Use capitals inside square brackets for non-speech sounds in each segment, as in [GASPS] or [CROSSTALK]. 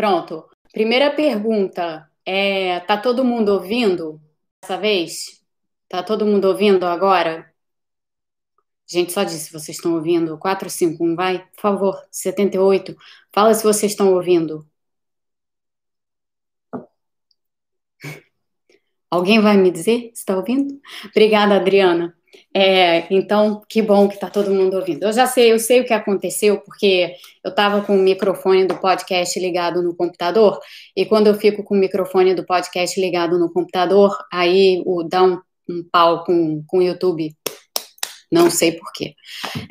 Pronto. Primeira pergunta. É, tá todo mundo ouvindo dessa vez? Tá todo mundo ouvindo agora? Gente, só disse se vocês estão ouvindo. 451, vai, por favor. 78. Fala se vocês estão ouvindo. Alguém vai me dizer se está ouvindo? Obrigada, Adriana. É, então, que bom que está todo mundo ouvindo. Eu já sei, eu sei o que aconteceu, porque eu estava com o microfone do podcast ligado no computador, e quando eu fico com o microfone do podcast ligado no computador, aí o, dá um, um pau com, com o YouTube não sei porquê.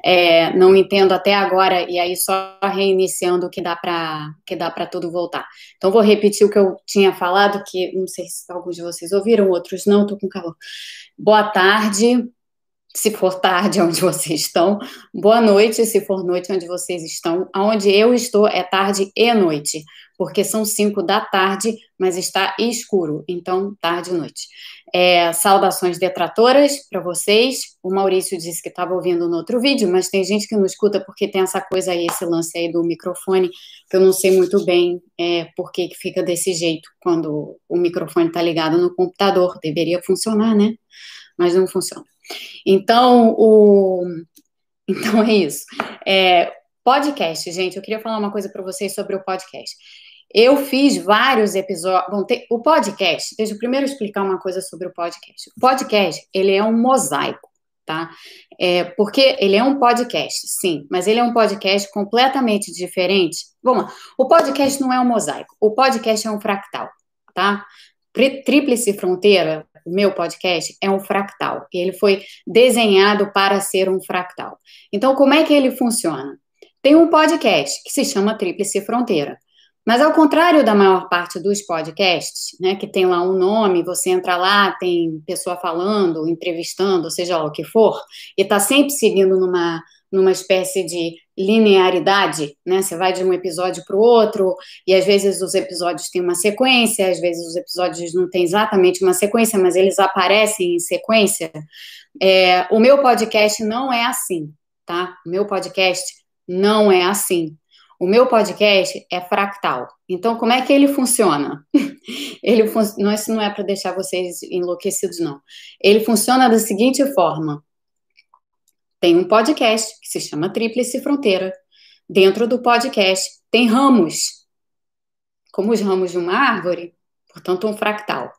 É, não entendo até agora, e aí só reiniciando que dá para que dá para tudo voltar. Então vou repetir o que eu tinha falado, que não sei se alguns de vocês ouviram, outros não, estou com calor. Boa tarde, se for tarde [LAUGHS] onde vocês estão. Boa noite, se for noite onde vocês estão. Onde eu estou é tarde e noite, porque são cinco da tarde, mas está escuro, então tarde e noite. É, saudações detratoras para vocês. O Maurício disse que estava ouvindo no outro vídeo, mas tem gente que não escuta porque tem essa coisa aí, esse lance aí do microfone, que eu não sei muito bem é, por que, fica desse jeito quando o microfone está ligado no computador. Deveria funcionar, né? Mas não funciona. Então, o... então é isso. É, podcast, gente, eu queria falar uma coisa para vocês sobre o podcast. Eu fiz vários episódios. Bom, o podcast, deixa eu primeiro explicar uma coisa sobre o podcast. O podcast, ele é um mosaico, tá? É, porque ele é um podcast, sim, mas ele é um podcast completamente diferente. Vamos lá. O podcast não é um mosaico, o podcast é um fractal, tá? Tríplice Fronteira, meu podcast, é um fractal. E ele foi desenhado para ser um fractal. Então, como é que ele funciona? Tem um podcast que se chama Tríplice Fronteira. Mas ao contrário da maior parte dos podcasts, né, que tem lá um nome, você entra lá, tem pessoa falando, entrevistando, seja lá o que for, e está sempre seguindo numa, numa espécie de linearidade, né? Você vai de um episódio para o outro, e às vezes os episódios têm uma sequência, às vezes os episódios não têm exatamente uma sequência, mas eles aparecem em sequência. É, o meu podcast não é assim, tá? O meu podcast não é assim. O meu podcast é fractal. Então, como é que ele funciona? [LAUGHS] ele fun... não, isso não é para deixar vocês enlouquecidos, não. Ele funciona da seguinte forma: tem um podcast que se chama Tríplice Fronteira. Dentro do podcast tem ramos, como os ramos de uma árvore, portanto, um fractal.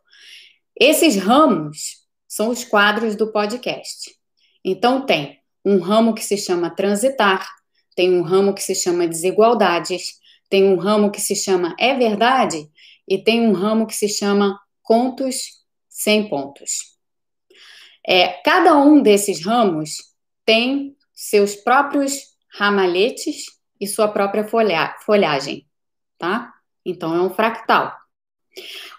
Esses ramos são os quadros do podcast. Então, tem um ramo que se chama Transitar, tem um ramo que se chama Desigualdades, tem um ramo que se chama É Verdade e tem um ramo que se chama Contos Sem Pontos. É, cada um desses ramos tem seus próprios ramalhetes e sua própria folha, folhagem, tá? Então é um fractal.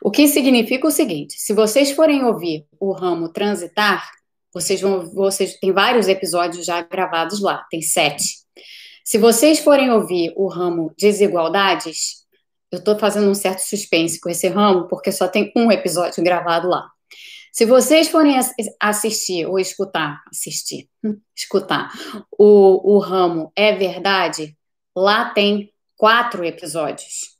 O que significa o seguinte: se vocês forem ouvir o ramo transitar, vocês vão, vocês tem vários episódios já gravados lá, tem sete. Se vocês forem ouvir o ramo Desigualdades, eu estou fazendo um certo suspense com esse ramo, porque só tem um episódio gravado lá. Se vocês forem assistir ou escutar, assistir, [LAUGHS] escutar, o, o ramo É Verdade, lá tem quatro episódios.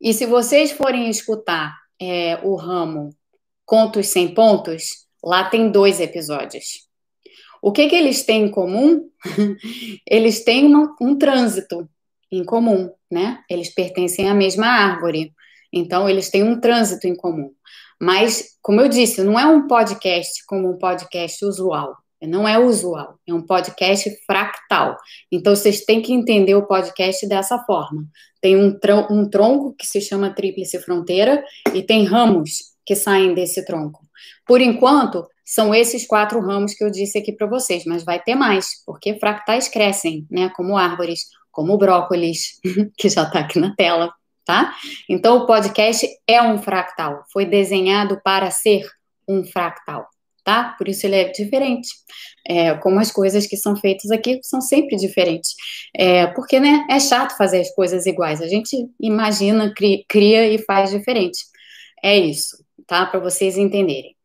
E se vocês forem escutar é, o ramo Contos Sem Pontos, lá tem dois episódios. O que, que eles têm em comum? [LAUGHS] eles têm uma, um trânsito em comum, né? Eles pertencem à mesma árvore, então eles têm um trânsito em comum. Mas, como eu disse, não é um podcast como um podcast usual. Não é usual, é um podcast fractal. Então, vocês têm que entender o podcast dessa forma. Tem um, um tronco que se chama Tríplice Fronteira e tem ramos que saem desse tronco. Por enquanto, são esses quatro ramos que eu disse aqui para vocês, mas vai ter mais, porque fractais crescem, né? Como árvores, como brócolis, [LAUGHS] que já está aqui na tela, tá? Então, o podcast é um fractal, foi desenhado para ser um fractal, tá? Por isso ele é diferente. É, como as coisas que são feitas aqui são sempre diferentes. É, porque, né, é chato fazer as coisas iguais. A gente imagina, cria, cria e faz diferente. É isso, tá? Para vocês entenderem.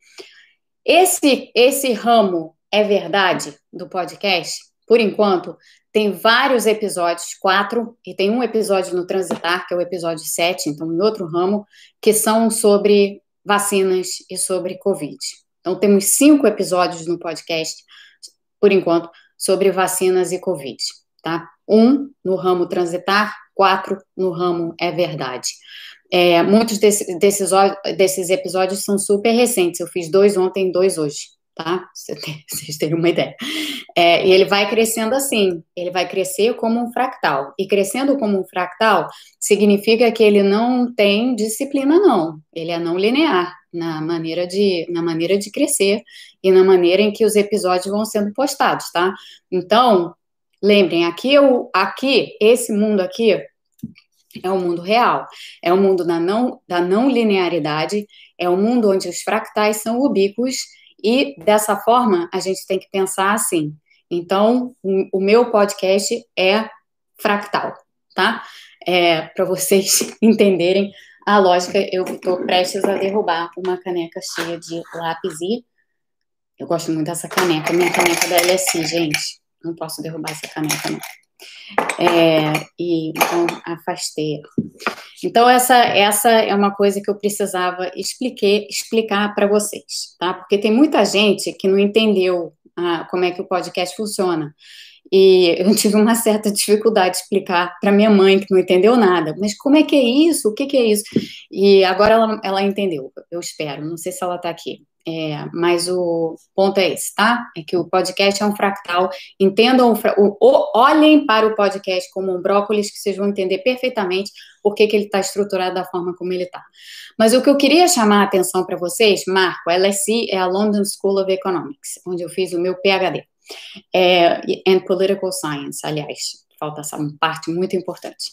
Esse, esse ramo é verdade do podcast, por enquanto, tem vários episódios, quatro, e tem um episódio no Transitar, que é o episódio 7, então em outro ramo, que são sobre vacinas e sobre Covid. Então temos cinco episódios no podcast, por enquanto, sobre vacinas e Covid, tá? Um no ramo Transitar, quatro no ramo É Verdade. É, muitos desse, desses, desses episódios são super recentes, eu fiz dois ontem, dois hoje tá? [LAUGHS] Vocês terem uma ideia. É, e ele vai crescendo assim, ele vai crescer como um fractal. E crescendo como um fractal significa que ele não tem disciplina, não. Ele é não linear na maneira de, na maneira de crescer e na maneira em que os episódios vão sendo postados, tá? Então, lembrem, aqui, eu, aqui esse mundo aqui é o mundo real, é o mundo da não, da não linearidade, é o mundo onde os fractais são ubíquos e dessa forma, a gente tem que pensar assim. Então, o, meu podcast é fractal, tá? É, Para vocês [LAUGHS] entenderem a lógica, eu estou prestes a derrubar uma caneca cheia de lápis e eu gosto muito dessa caneca, minha caneca da LSI, gente. Não posso derrubar essa caneca, não. É, e então afastei. Então essa essa é uma coisa que eu precisava expliquei, explicar para vocês, tá? Porque tem muita gente que não entendeu ah, como é que o podcast funciona. E eu [LAUGHS] tive uma certa dificuldade de explicar para minha mãe, que não entendeu nada. Mas como é que é isso? O que, que é isso? E agora ela, ela entendeu, eu espero. Não sei se ela está aqui. É, mas o ponto é esse, tá? É que o podcast é um fractal. Entendam, o, o, olhem para o podcast como um brócolis, que vocês vão entender perfeitamente por que, que ele está estruturado da forma como ele está. Mas o que eu queria chamar a atenção para vocês, Marco, a LSE é a London School of Economics, onde eu fiz o meu PhD. É, and Political Science, aliás, falta essa parte muito importante.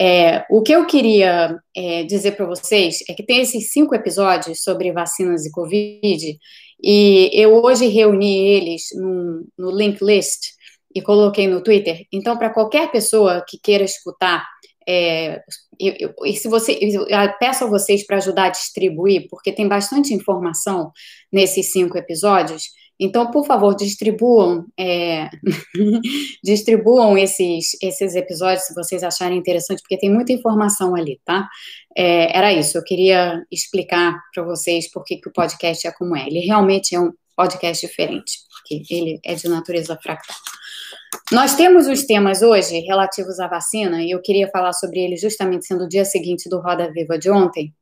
É, o que eu queria é, dizer para vocês é que tem esses cinco episódios sobre vacinas e Covid, e eu hoje reuni eles no, no link list e coloquei no Twitter. Então, para qualquer pessoa que queira escutar, é, eu, eu, e se você, eu peço a vocês para ajudar a distribuir, porque tem bastante informação nesses cinco episódios. Então, por favor, distribuam, é, [LAUGHS] distribuam esses, esses episódios se vocês acharem interessante, porque tem muita informação ali, tá? É, era isso, eu queria explicar para vocês por que, o podcast é como é. Ele realmente é um podcast diferente, porque ele é de natureza fractal. Nós temos os temas hoje relativos à vacina, e eu queria falar sobre ele justamente sendo o dia seguinte do Roda Viva de ontem,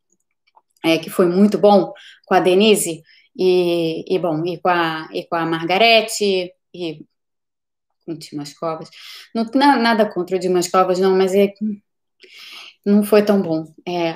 é, que foi muito bom, com a Denise, e, e bom, e com a, e com a Margarete, e com o Dimas Covas. Não, nada contra o Dimas Covas, não, mas é, não foi tão bom. É,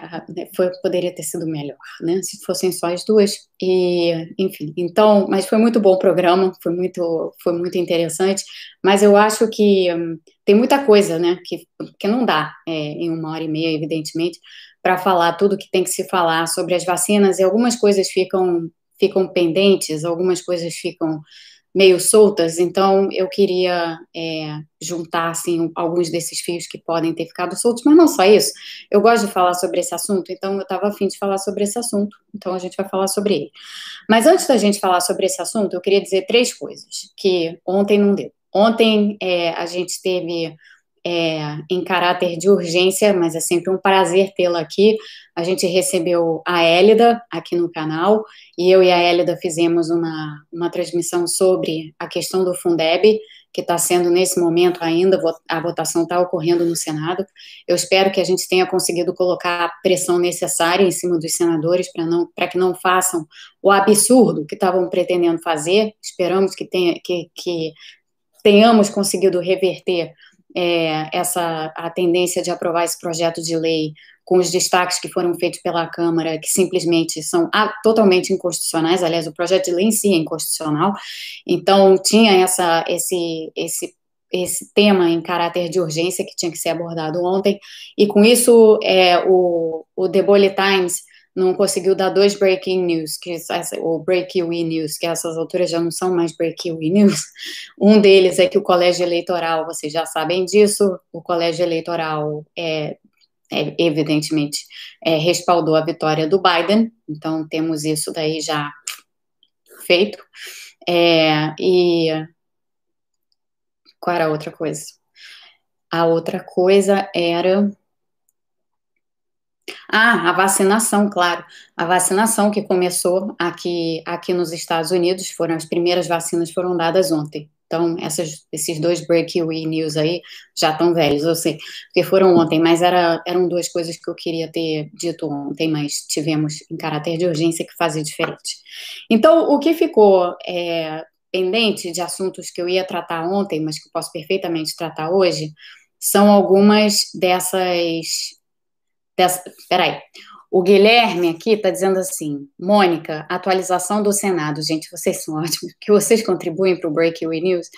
foi, poderia ter sido melhor, né? Se fossem só as duas. E, enfim, então, mas foi muito bom o programa, foi muito, foi muito interessante. Mas eu acho que hum, tem muita coisa, né? Que, que não dá é, em uma hora e meia, evidentemente, para falar tudo que tem que se falar sobre as vacinas, e algumas coisas ficam ficam pendentes, algumas coisas ficam meio soltas, então eu queria é, juntar assim alguns desses fios que podem ter ficado soltos, mas não só isso. Eu gosto de falar sobre esse assunto, então eu estava afim de falar sobre esse assunto, então a gente vai falar sobre ele. Mas antes da gente falar sobre esse assunto, eu queria dizer três coisas que ontem não deu. Ontem é, a gente teve é, em caráter de urgência, mas é sempre um prazer tê-la aqui. A gente recebeu a Hélida aqui no canal, e eu e a Hélida fizemos uma, uma transmissão sobre a questão do Fundeb, que está sendo nesse momento ainda, a votação está ocorrendo no Senado. Eu espero que a gente tenha conseguido colocar a pressão necessária em cima dos senadores para que não façam o absurdo que estavam pretendendo fazer. Esperamos que, tenha, que, que tenhamos conseguido reverter é, essa a tendência de aprovar esse projeto de lei com os destaques que foram feitos pela Câmara, que simplesmente são ah, totalmente inconstitucionais. Aliás, o projeto de lei em si é inconstitucional. Então, tinha essa, esse, esse, esse tema em caráter de urgência que tinha que ser abordado ontem. E com isso, é, o, o The Bullet Times não conseguiu dar dois breaking news, que o breaking news, que essas alturas já não são mais breaking news. [LAUGHS] Um deles é que o colégio eleitoral, vocês já sabem disso, o colégio eleitoral é, é evidentemente é, respaldou a vitória do Biden, então temos isso daí já feito. É, e Qual era a outra coisa? A outra coisa era. Ah, a vacinação, claro. A vacinação que começou aqui, aqui nos Estados Unidos, foram as primeiras vacinas foram dadas ontem. Então, essas, esses dois breaking news aí já estão velhos, eu sei, porque foram ontem, mas era, eram duas coisas que eu queria ter dito ontem, mas tivemos em caráter de urgência que fazer diferente. Então, o que ficou é, pendente de assuntos que eu ia tratar ontem, mas que eu posso perfeitamente tratar hoje, são algumas dessas. Dessas peraí. O Guilherme aqui está dizendo assim: Mônica, atualização do Senado. Gente, vocês são [LAUGHS] ótimos, que vocês contribuem para o Breakaway News.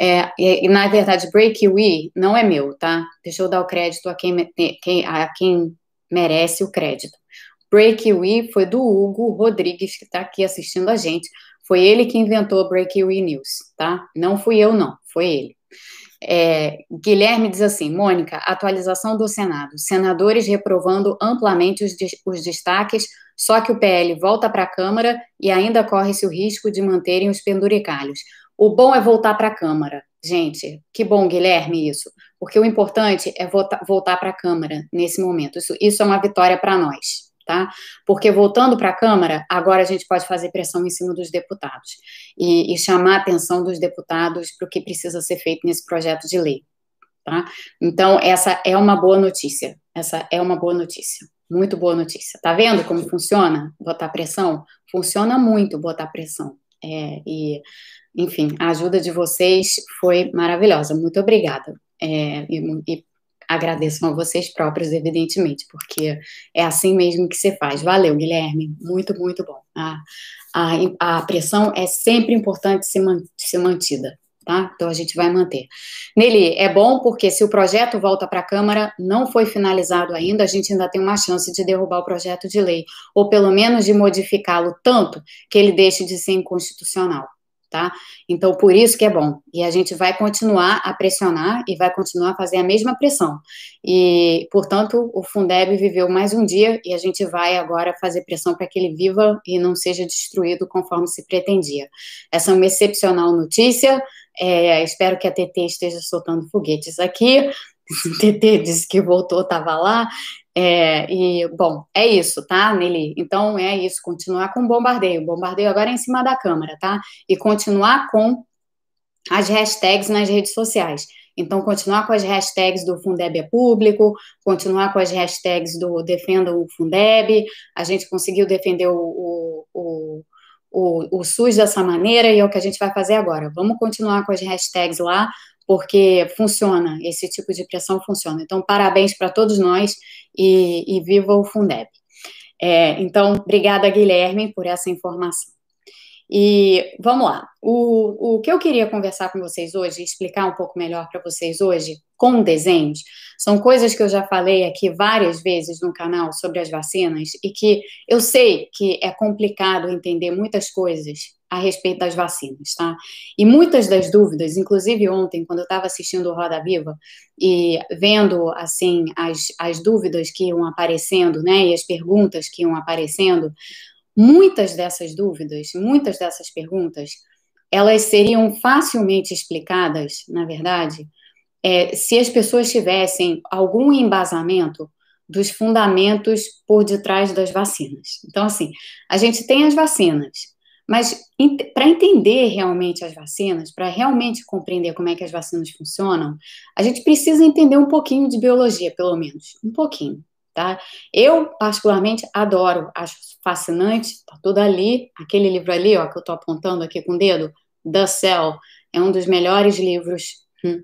É, e, na verdade, Breakaway não é meu, tá? Deixa eu dar o crédito a quem, quem, a quem merece o crédito. Breakaway foi do Hugo Rodrigues, que está aqui assistindo a gente. Foi ele que inventou o Breakaway News, tá? Não fui eu, não, foi ele. É, Guilherme diz assim: Mônica, atualização do Senado. Senadores reprovando amplamente os, os destaques, só que o PL volta para a Câmara e ainda corre-se o risco de manterem os penduricalhos. O bom é voltar para a Câmara. Gente, que bom, Guilherme, isso. Porque o importante é voltar, para a Câmara nesse momento. Isso, isso é uma vitória para nós tá? Porque voltando para a Câmara, agora a gente pode fazer pressão em cima dos deputados e, e chamar a atenção dos deputados para o que precisa ser feito nesse projeto de lei, tá? Então, essa é uma boa notícia, essa é uma boa notícia, muito boa notícia. Tá vendo como funciona botar pressão? Funciona muito botar pressão. É, e, enfim, a ajuda de vocês foi maravilhosa, muito obrigada. É, e, e agradeço a vocês próprios, evidentemente, porque é assim mesmo que se faz. Valeu, Guilherme, muito, muito bom. A, a, a pressão é sempre importante ser, man, ser mantida. Tá? Então a gente vai manter. Nele é bom porque se o projeto volta para a Câmara, não foi finalizado ainda, a gente ainda tem uma chance de derrubar o projeto de lei, ou pelo menos de modificá-lo tanto que ele deixe de ser inconstitucional tá? Então, por isso que é bom. E a gente vai continuar a pressionar e vai continuar a fazer a mesma pressão. E, portanto, o Fundeb viveu mais um dia e a gente vai agora fazer pressão para que ele viva e não seja destruído conforme se pretendia. Essa é uma excepcional notícia. É, espero que a TT esteja soltando foguetes aqui. [LAUGHS] TT disse que voltou, estava lá. É, e, bom, é isso, tá, Nelly? Então, é isso, continuar com o bombardeio. Bombardeio agora é em cima da câmera, tá? E continuar com as hashtags nas redes sociais. Então, continuar com as hashtags do Fundeb é público, continuar com as hashtags do Defenda o Fundeb. A gente conseguiu defender o, o, o, o SUS dessa maneira e é o que a gente vai fazer agora. Vamos continuar com as hashtags lá, porque funciona, esse tipo de pressão funciona. Então, parabéns para todos nós e, e, viva o Fundeb. É, então, obrigada, Guilherme, por essa informação. E vamos lá. O, o que eu queria conversar com vocês hoje, explicar um pouco melhor para vocês hoje, com desenhos, são coisas que eu já falei aqui várias vezes no canal sobre as vacinas e que eu sei que é complicado entender muitas coisas a respeito das vacinas, tá? E muitas das dúvidas, inclusive ontem, quando eu estava assistindo o Roda Viva e vendo, assim, as, as dúvidas que iam aparecendo, né, e as perguntas que iam aparecendo, muitas dessas dúvidas, muitas dessas perguntas, elas seriam facilmente explicadas, na verdade, é, se as pessoas tivessem algum embasamento dos fundamentos por detrás das vacinas. Então, assim, a gente tem as vacinas, mas para entender realmente as vacinas, para realmente compreender como é que as vacinas funcionam, a gente precisa entender um pouquinho de biologia, pelo menos, um pouquinho, tá? Eu particularmente adoro, acho fascinante, tá tudo ali, aquele livro ali, ó, que eu estou apontando aqui com o dedo, The Cell, é um dos melhores livros hum,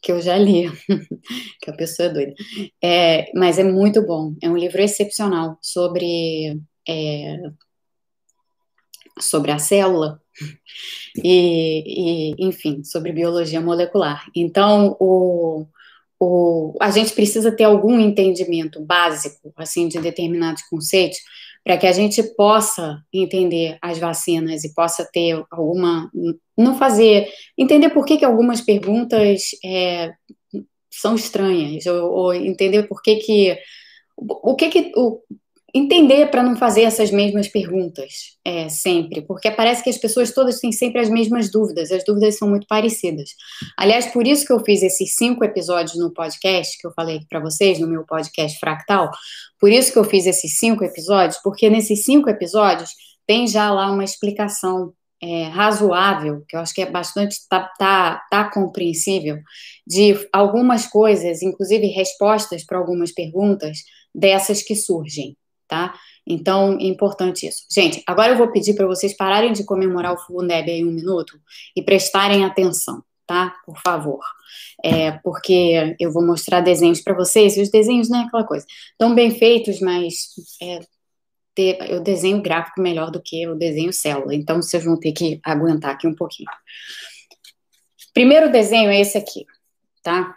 que eu já li, [LAUGHS] que a pessoa é doida. É, mas é muito bom, é um livro excepcional sobre é, sobre a célula e, e, enfim, sobre biologia molecular. Então, o, o, a gente precisa ter algum entendimento básico, assim, de determinados conceitos, para que a gente possa entender as vacinas e possa ter alguma, não fazer, entender por que, que algumas perguntas é, são estranhas, ou, ou, entender por que que, o que que, o, entender para não fazer essas mesmas perguntas é, sempre, porque parece que as pessoas todas têm sempre as mesmas dúvidas, as dúvidas são muito parecidas. Aliás, por isso que eu fiz esses cinco episódios no podcast, que eu falei para vocês, no meu podcast Fractal, por isso que eu fiz esses cinco episódios, porque nesses cinco episódios tem já lá uma explicação é, razoável, que eu acho que é bastante tá, tá, tá compreensível, de algumas coisas, inclusive respostas para algumas perguntas dessas que surgem tá? Então, importante isso. Gente, agora eu vou pedir para vocês pararem de comemorar o Fundeb aí um minuto e prestarem atenção, tá? Por favor. É, porque eu vou mostrar desenhos para vocês, e os desenhos não é aquela coisa. Estão bem feitos, mas é, ter, eu desenho gráfico melhor do que eu desenho célula, então vocês vão ter que aguentar aqui um pouquinho. Primeiro desenho é esse aqui, tá?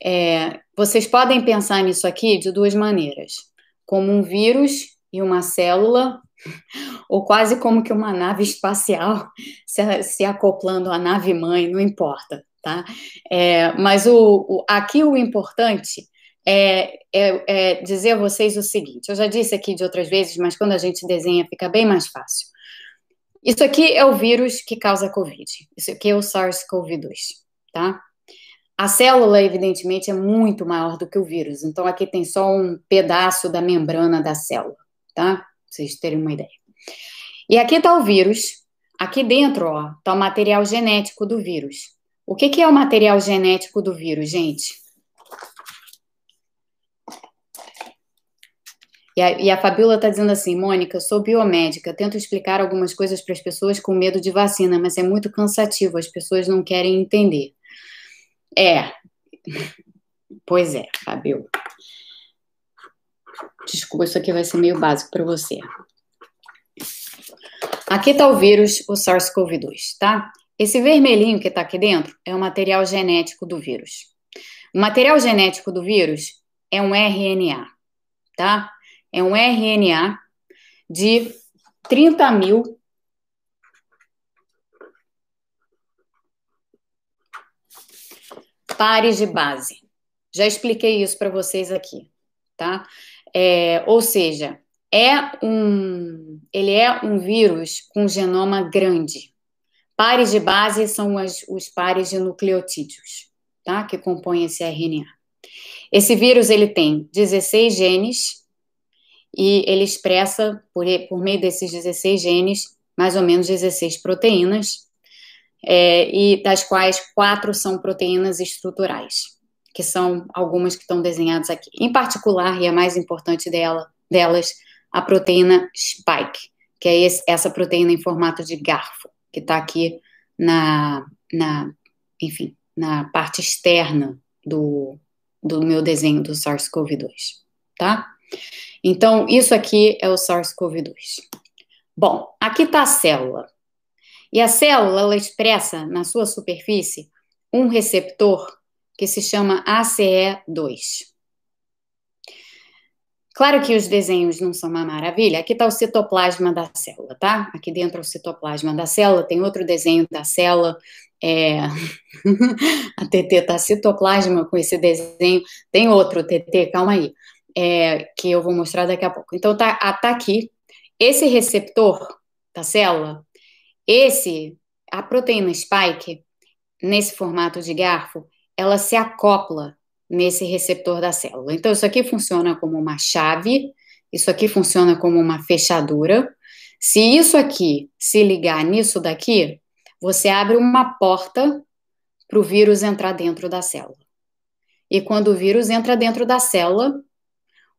É, vocês podem pensar nisso aqui de duas maneiras como um vírus e uma célula, [LAUGHS] ou quase como que uma nave espacial [LAUGHS] se, se acoplando à nave mãe, não importa, tá? É, mas o, o, aqui o importante é, é, é, dizer a vocês o seguinte: eu já disse aqui de outras vezes, mas quando a gente desenha fica bem mais fácil. Isso aqui é o vírus que causa Covid. Isso aqui é o SARS-CoV-2, tá? A célula, evidentemente, é muito maior do que o vírus, então aqui tem só um pedaço da membrana da célula, tá? Pra vocês terem uma ideia. E aqui está o vírus, aqui dentro, ó, está o material genético do vírus. O que, que é o material genético do vírus, gente? E a, e a Fabiola está dizendo assim, Mônica, sou biomédica, tento explicar algumas coisas para as pessoas com medo de vacina, mas é muito cansativo, as pessoas não querem entender. É. Pois é, Fabio. Desculpa, isso aqui vai ser meio básico para você. Aqui está o vírus, o SARS-CoV-2, tá? Esse vermelhinho que está aqui dentro é o material genético do vírus. O material genético do vírus é um RNA, tá? É um RNA de 30 mil pares de base. Já expliquei isso para vocês aqui, tá? É, ou seja, é um, ele é um vírus com genoma grande. Pares de base são as, os pares de nucleotídeos, tá? Que compõem esse RNA. Esse vírus ele tem 16 genes e ele expressa por, por meio desses 16 genes mais ou menos 16 proteínas é, e das quais quatro são proteínas estruturais, que são algumas que estão desenhadas aqui. Em particular, e a mais importante dela, delas, a proteína spike, que é esse, essa proteína em formato de garfo, que está aqui na, na, enfim, na parte externa do, do meu desenho do SARS-CoV-2, tá? Então, isso aqui é o SARS-CoV-2. Bom, aqui está a célula. E a célula ela expressa na sua superfície um receptor que se chama ACE2. Claro que os desenhos não são uma maravilha. Aqui está o citoplasma da célula, tá? Aqui dentro é o citoplasma da célula. Tem outro desenho da célula. É... [LAUGHS] a TT está citoplasma com esse desenho. Tem outro TT, calma aí, é... que eu vou mostrar daqui a pouco. Então tá, tá aqui. Esse receptor da célula esse, a proteína spike, nesse formato de garfo, ela se acopla nesse receptor da célula. Então, isso aqui funciona como uma chave, isso aqui funciona como uma fechadura. Se isso aqui se ligar nisso daqui, você abre uma porta para o vírus entrar dentro da célula. E quando o vírus entra dentro da célula,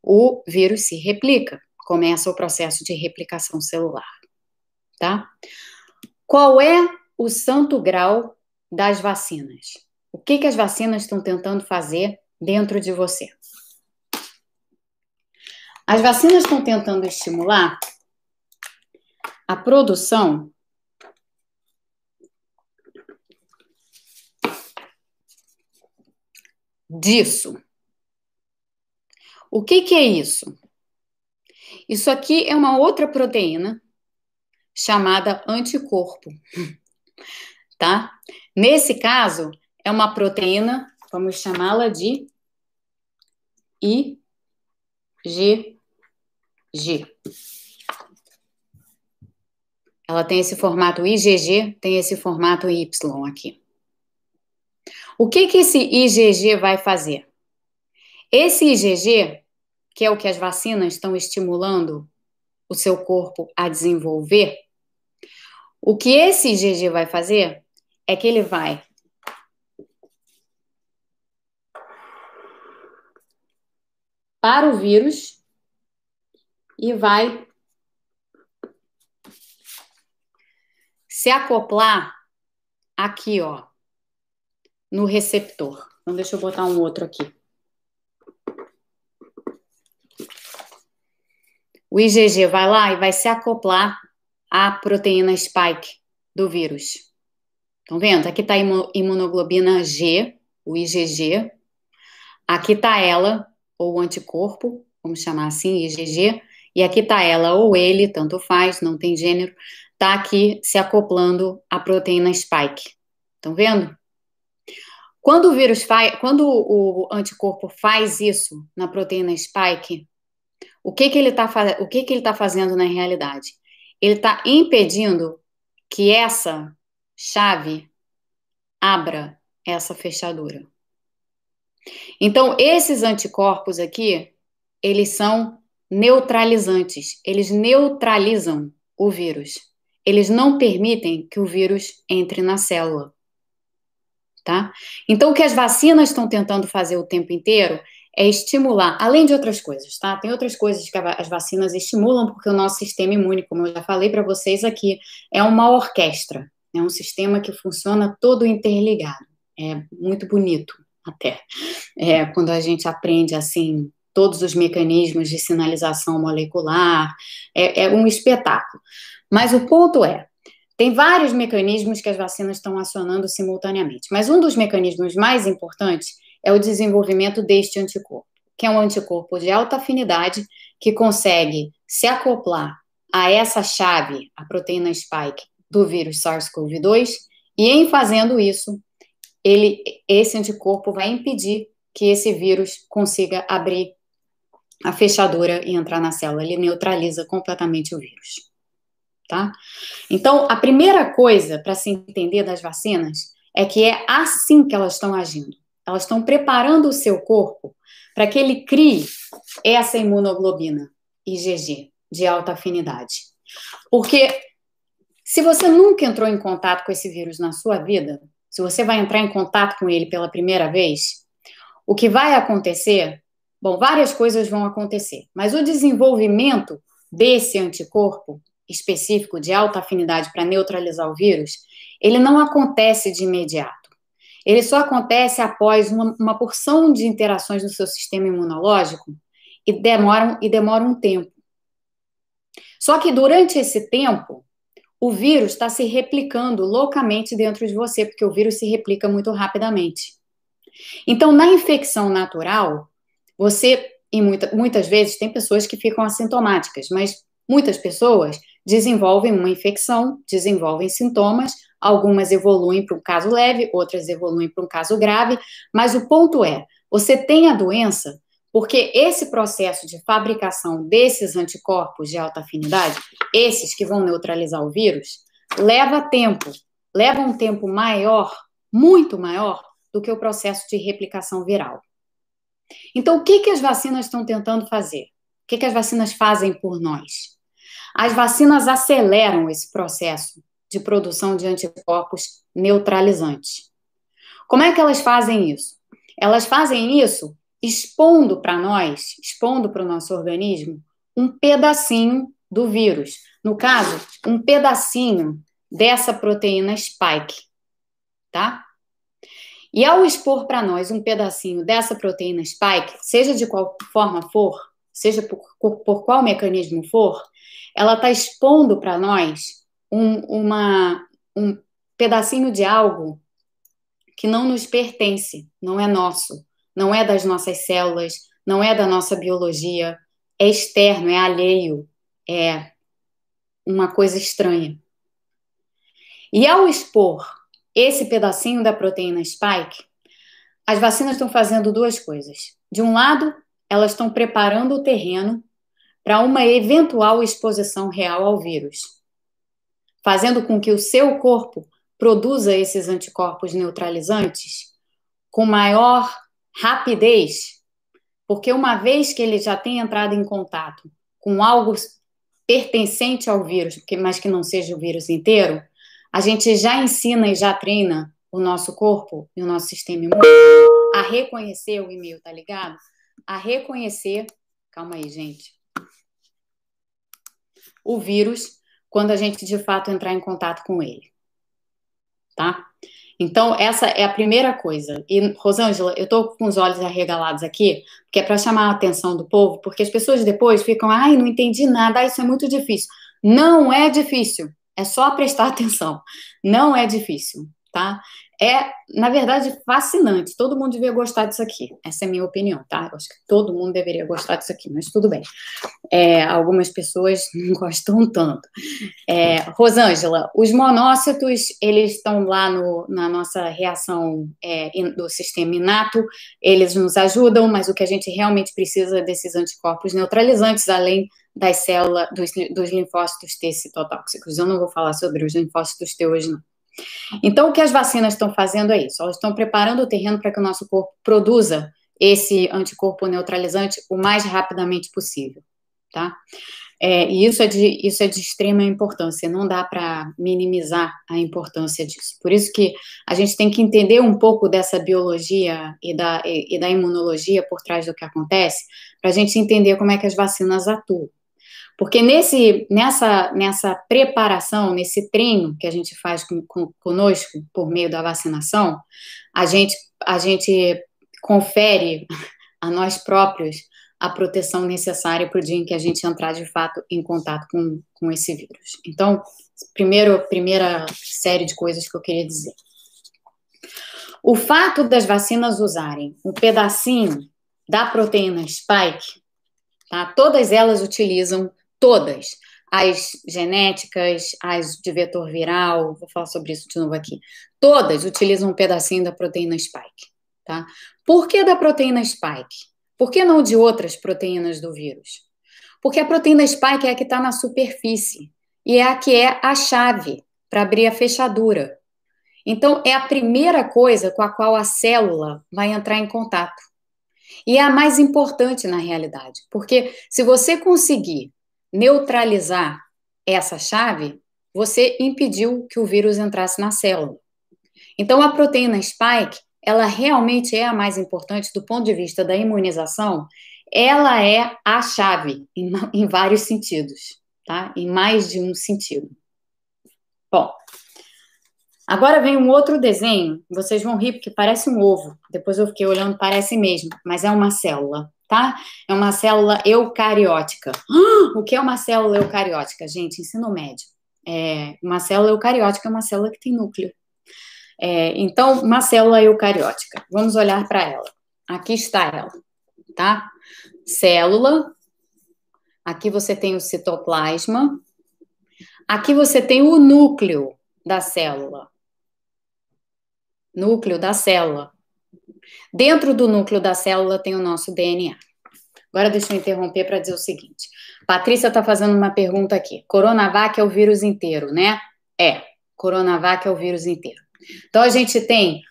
o vírus se replica, começa o processo de replicação celular, tá? Qual é o santo grau das vacinas? O que, que as vacinas estão tentando fazer dentro de você? As vacinas estão tentando estimular a produção disso. O que, que é isso? Isso aqui é uma outra proteína chamada anticorpo, tá? Nesse caso, é uma proteína, vamos chamá-la de IgG. Ela tem esse formato IgG, tem esse formato Y aqui. O que, que esse IgG vai fazer? Esse IgG, que é o que as vacinas estão estimulando o seu corpo a desenvolver, o que esse IgG vai fazer é que ele vai para o vírus e vai se acoplar aqui, ó, no receptor. Então, deixa eu botar um outro aqui. O IgG vai lá e vai se acoplar à proteína spike do vírus. Estão vendo? Aqui está a imunoglobina G, o IgG. Aqui está ela, ou anticorpo, vamos chamar assim, IgG. E aqui está ela, ou ele, tanto faz, não tem gênero, está aqui se acoplando à proteína spike. Estão vendo? Quando o vírus faz, quando o anticorpo faz isso na proteína spike, o que que ele está o que que ele tá fazendo na realidade? Ele está impedindo que essa chave abra essa fechadura. Então, esses anticorpos aqui, eles são neutralizantes, eles neutralizam o vírus. Eles não permitem que o vírus entre na célula. Tá? Então, o que as vacinas estão tentando fazer o tempo inteiro é estimular, além de outras coisas, tá? Tem outras coisas que as vacinas estimulam, porque o nosso sistema imune, como eu já falei para vocês aqui, é uma orquestra, é um sistema que funciona todo interligado. É muito bonito, até. É, quando a gente aprende, assim, todos os mecanismos de sinalização molecular, é, é um espetáculo. Mas o ponto é, tem vários mecanismos que as vacinas estão acionando simultaneamente, mas um dos mecanismos mais importantes é o desenvolvimento deste anticorpo, que é um anticorpo de alta afinidade que consegue se acoplar a essa chave, a proteína spike do vírus SARS-CoV-2, e em fazendo isso, ele, esse anticorpo vai impedir que esse vírus consiga abrir a fechadura e entrar na célula. Ele neutraliza completamente o vírus tá? Então, a primeira coisa para se entender das vacinas é que é assim que elas estão agindo. Elas estão preparando o seu corpo para que ele crie essa imunoglobina IgG de alta afinidade. Porque se você nunca entrou em contato com esse vírus na sua vida, se você vai entrar em contato com ele pela primeira vez, o que vai acontecer? Bom, várias coisas vão acontecer, mas o desenvolvimento desse anticorpo específico de alta afinidade para neutralizar o vírus, ele não acontece de imediato. Ele só acontece após uma, uma porção de interações no seu sistema imunológico e demoram e demora um tempo. Só que durante esse tempo, o vírus está se replicando loucamente dentro de você, porque o vírus se replica muito rapidamente. Então, na infecção natural, você, e muita, muitas vezes, tem pessoas que ficam assintomáticas, mas muitas pessoas desenvolvem uma infecção, desenvolvem sintomas, algumas evoluem para um caso leve, outras evoluem para um caso grave, mas o ponto é, você tem a doença porque esse processo de fabricação desses anticorpos de alta afinidade, esses que vão neutralizar o vírus, leva tempo, leva um tempo maior, muito maior, do que o processo de replicação viral. Então, o que, que as vacinas estão tentando fazer? O que, que as vacinas fazem por nós? As vacinas aceleram esse processo de produção de anticorpos neutralizantes. Como é que elas fazem isso? Elas fazem isso expondo para nós, expondo para o nosso organismo, um pedacinho do vírus. No caso, um pedacinho dessa proteína spike, tá? E ao expor para nós um pedacinho dessa proteína spike, seja de qual forma for, seja por, por, qual mecanismo for, ela está expondo para nós um, uma, um pedacinho de algo que não nos pertence, não é nosso, não é das nossas células, não é da nossa biologia, é externo, é alheio, é uma coisa estranha. E ao expor esse pedacinho da proteína spike, as vacinas estão fazendo duas coisas. De um lado, elas estão preparando o terreno para uma eventual exposição real ao vírus, fazendo com que o seu corpo produza esses anticorpos neutralizantes com maior rapidez, porque uma vez que ele já tem entrado em contato com algo pertencente ao vírus, mas que não seja o vírus inteiro, a gente já ensina e já treina o nosso corpo e o nosso sistema imune a reconhecer o e-mail, tá ligado? A reconhecer, calma aí, gente, o vírus quando a gente de fato entrar em contato com ele, tá? Então, essa é a primeira coisa. E, Rosângela, eu tô com os olhos arregalados aqui, que é para chamar a atenção do povo, porque as pessoas depois ficam, ai, não entendi nada, isso é muito difícil. Não é difícil, é só prestar [LAUGHS] atenção. Não é difícil, tá? É, na verdade, fascinante. Todo mundo devia gostar disso aqui. Essa é a minha opinião, tá? Eu acho que todo mundo deveria gostar disso aqui, mas tudo bem. É, algumas pessoas [LAUGHS] não gostam tanto. É, Rosângela, os monócitos, eles estão lá no, na nossa reação é, do sistema inato, eles nos ajudam, mas o que a gente realmente precisa é desses anticorpos neutralizantes, além das células, dos, dos linfócitos T citotóxicos. Eu não vou falar sobre os linfócitos T hoje, não. Então, o que as vacinas estão fazendo é isso, elas estão preparando o terreno para que o nosso corpo produza esse anticorpo neutralizante o mais rapidamente possível, tá? É, e isso é, de, isso é de extrema importância, não dá para minimizar a importância disso. Por isso que a gente tem que entender um pouco dessa biologia e da, e, e da imunologia por trás do que acontece, para a gente entender como é que as vacinas atuam. Porque nesse, nessa, nessa preparação, nesse treino que a gente faz com, com, conosco por meio da vacinação, a gente, a gente confere [LAUGHS] a nós próprios a proteção necessária para o dia em que a gente entrar de fato em contato com, com esse vírus. Então, primeiro, primeira série de coisas que eu queria dizer. O fato das vacinas usarem um pedacinho da proteína spike, tá? Todas elas utilizam todas, as genéticas, as de vetor viral, vou falar sobre isso de novo aqui, todas utilizam um pedacinho da proteína spike, tá? Por que da proteína spike? Por que não de outras proteínas do vírus? Porque a proteína spike é a que está na superfície e é a que é a chave para abrir a fechadura. Então, é a primeira coisa com a qual a célula vai entrar em contato. E é a mais importante na realidade, porque se você conseguir neutralizar essa chave, você impediu que o vírus entrasse na célula. Então, a proteína spike, ela realmente é a mais importante do ponto de vista da imunização, ela é a chave em, em vários sentidos, tá? Em mais de um sentido. Bom, agora vem um outro desenho, vocês vão rir porque parece um ovo. Depois eu fiquei olhando, parece mesmo, mas é uma célula tá? É uma célula eucariótica. [GASPS] o que é uma célula eucariótica, gente? Ensino médio. É, uma célula eucariótica é uma célula que tem núcleo. É, então, uma célula eucariótica. Vamos olhar para ela. Aqui está ela, tá? Célula. Aqui você tem o citoplasma. Aqui você tem o núcleo da célula. Núcleo da célula. Dentro do núcleo da célula tem o nosso DNA. Agora deixa eu interromper para dizer o seguinte. Patrícia está fazendo uma pergunta aqui. Coronavac é o vírus inteiro, né? É. Coronavac é o vírus inteiro. Então a gente tem,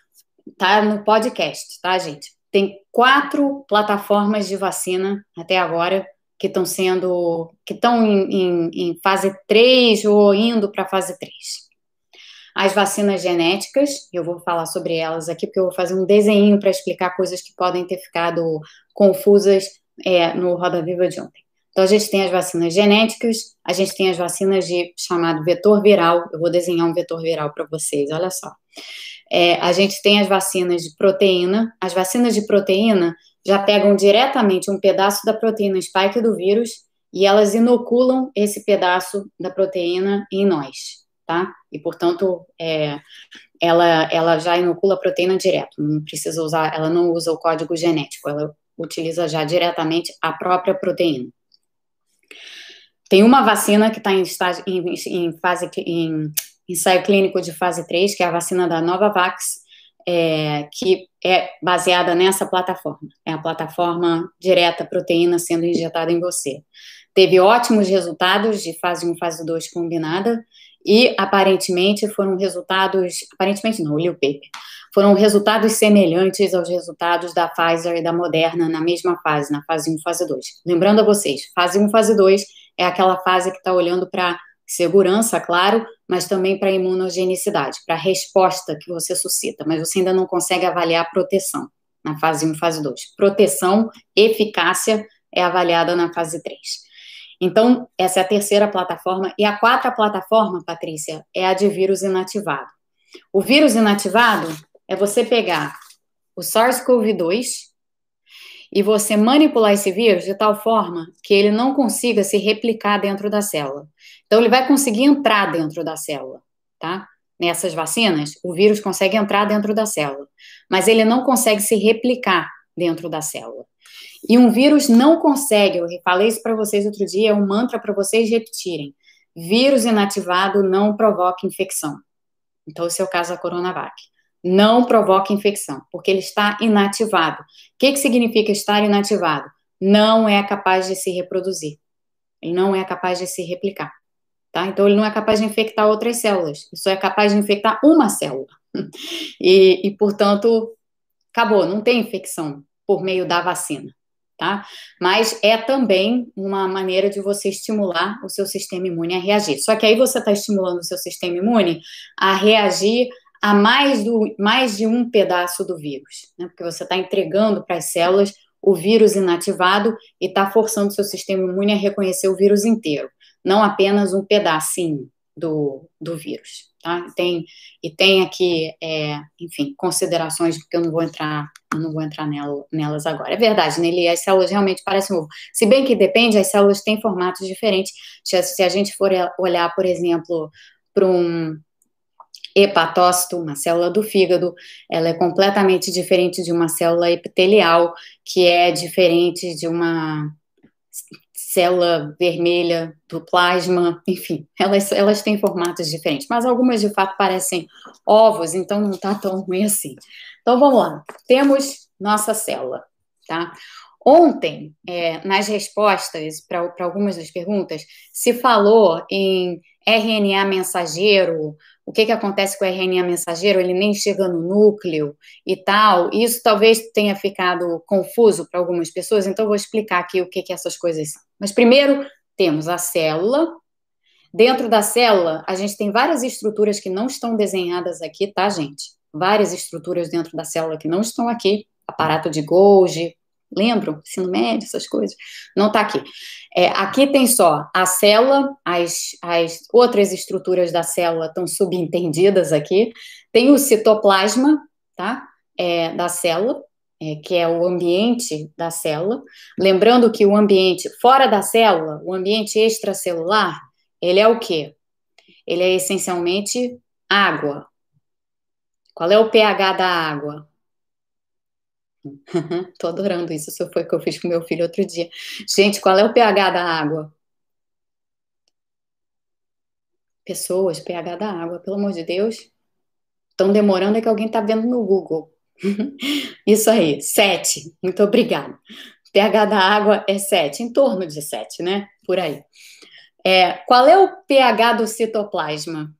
tá no podcast, tá, gente? Tem quatro plataformas de vacina até agora que estão sendo, que estão em, em, em fase 3 ou indo para fase 3 as vacinas genéticas, eu vou falar sobre elas aqui, porque eu vou fazer um desenho para explicar coisas que podem ter ficado confusas é, no Roda Viva de ontem. Então, a gente tem as vacinas genéticas, a gente tem as vacinas de chamado vetor viral, eu vou desenhar um vetor viral para vocês, olha só. É, a gente tem as vacinas de proteína, as vacinas de proteína já pegam diretamente um pedaço da proteína spike do vírus e elas inoculam esse pedaço da proteína em nós tá? E, portanto, é, ela, ela já inocula a proteína direto, não precisa usar, ela não usa o código genético, ela utiliza já diretamente a própria proteína. Tem uma vacina que está em, em, em, fase em ensaio clínico de fase 3, que é a vacina da Novavax. é, que é baseada nessa plataforma. É a plataforma direta proteína sendo injetada em você. Teve ótimos resultados de fase 1 fase 2 combinada e aparentemente foram resultados, aparentemente não, li o paper, foram resultados semelhantes aos resultados da Pfizer e da Moderna na mesma fase, na fase 1 fase 2. Lembrando a vocês, fase 1 fase 2 é aquela fase que está olhando para segurança, claro, mas também para imunogenicidade, para a resposta que você suscita, mas você ainda não consegue avaliar a proteção na fase 1 fase 2. Proteção, eficácia é avaliada na fase 3. Então, essa é a terceira plataforma. E a quarta plataforma, Patrícia, é a de vírus inativado. O vírus inativado é você pegar o SARS-CoV-2 e você manipular esse vírus de tal forma que ele não consiga se replicar dentro da célula. Então, ele vai conseguir entrar dentro da célula, tá? Nessas vacinas, o vírus consegue entrar dentro da célula, mas ele não consegue se replicar dentro da célula. E um vírus não consegue, eu falei isso para vocês outro dia, é um mantra para vocês repetirem. Vírus inativado não provoca infecção. Então, esse é o caso da Coronavac. Não provoca infecção, porque ele está inativado. O que, que significa estar inativado? Não é capaz de se reproduzir. Ele não é capaz de se replicar. Tá? Então, ele não é capaz de infectar outras células. Ele só é capaz de infectar uma célula. [LAUGHS] E, e portanto, acabou, não tem infecção por meio da vacina tá? Mas é também uma maneira de você estimular o seu sistema imune a reagir. Só que aí você está estimulando o seu sistema imune a reagir a mais, do, mais de um pedaço do vírus, né? Porque você está entregando para as células o vírus inativado e está forçando o seu sistema imune a reconhecer o vírus inteiro, não apenas um pedacinho do, do vírus. Tá? Tem, e tem aqui, é, enfim, considerações que eu não vou entrar, não vou entrar nela, nelas agora. É verdade, Nelly, as células realmente parecem ovo. Se bem que depende, as células têm formatos diferentes. Se a gente for olhar, por exemplo, para um hepatócito, uma célula do fígado, ela é completamente diferente de uma célula epitelial, que é diferente de uma célula vermelha do plasma, enfim, elas, elas têm formatos diferentes, mas algumas de fato parecem ovos, então não está tão ruim assim. Então vamos lá, temos nossa célula, tá? Ontem, é, nas respostas para algumas das perguntas, se falou em RNA mensageiro, o que, que acontece com o RNA mensageiro, ele nem chega no núcleo e tal. Isso talvez tenha ficado confuso para algumas pessoas, então vou explicar aqui o que, que essas coisas são. Mas primeiro temos a célula. Dentro da célula, a gente tem várias estruturas que não estão desenhadas aqui, tá, gente? Várias estruturas dentro da célula que não estão aqui. Aparato de Golgi, lembram? Ensino médio, essas coisas. Não está aqui. É, aqui tem só a célula, as, as outras estruturas da célula estão subentendidas aqui. Tem o citoplasma, tá? É, da célula, é, que é o ambiente da célula. Lembrando que o ambiente fora da célula, o ambiente extracelular, ele é o quê? Ele é essencialmente água. Qual é o pH da água? [LAUGHS] Tô adorando isso. Isso foi o que eu fiz com meu filho outro dia. Gente, qual é o pH da água? Pessoas, pH da água, pelo amor de Deus. Estão demorando é que alguém está vendo no Google. Isso aí, 7. Muito obrigada. pH da água é 7, em torno de 7, né? Por aí. É, qual é o pH do citoplasma?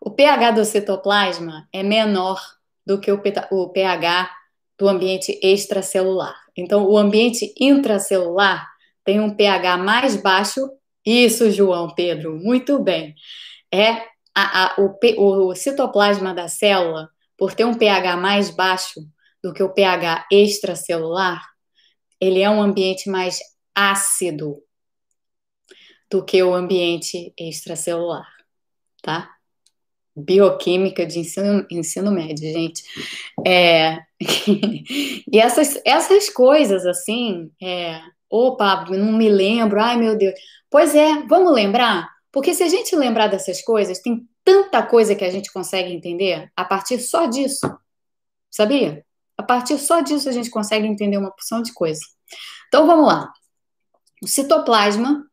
O pH do citoplasma é menor do que o pH do ambiente extracelular. Então, o ambiente intracelular tem um pH mais baixo. Isso, João Pedro, muito bem. É a, a, o, o citoplasma da célula, por ter um pH mais baixo do que o pH extracelular, ele é um ambiente mais ácido do que o ambiente extracelular, tá? bioquímica de ensino, ensino médio, gente. É, [LAUGHS] e essas, essas coisas, assim, é, opa, não me lembro, ai meu Deus. Pois é, vamos lembrar? Porque se a gente lembrar dessas coisas, tem tanta coisa que a gente consegue entender a partir só disso. Sabia? A partir só disso a gente consegue entender uma porção de coisa. Então vamos lá. O citoplasma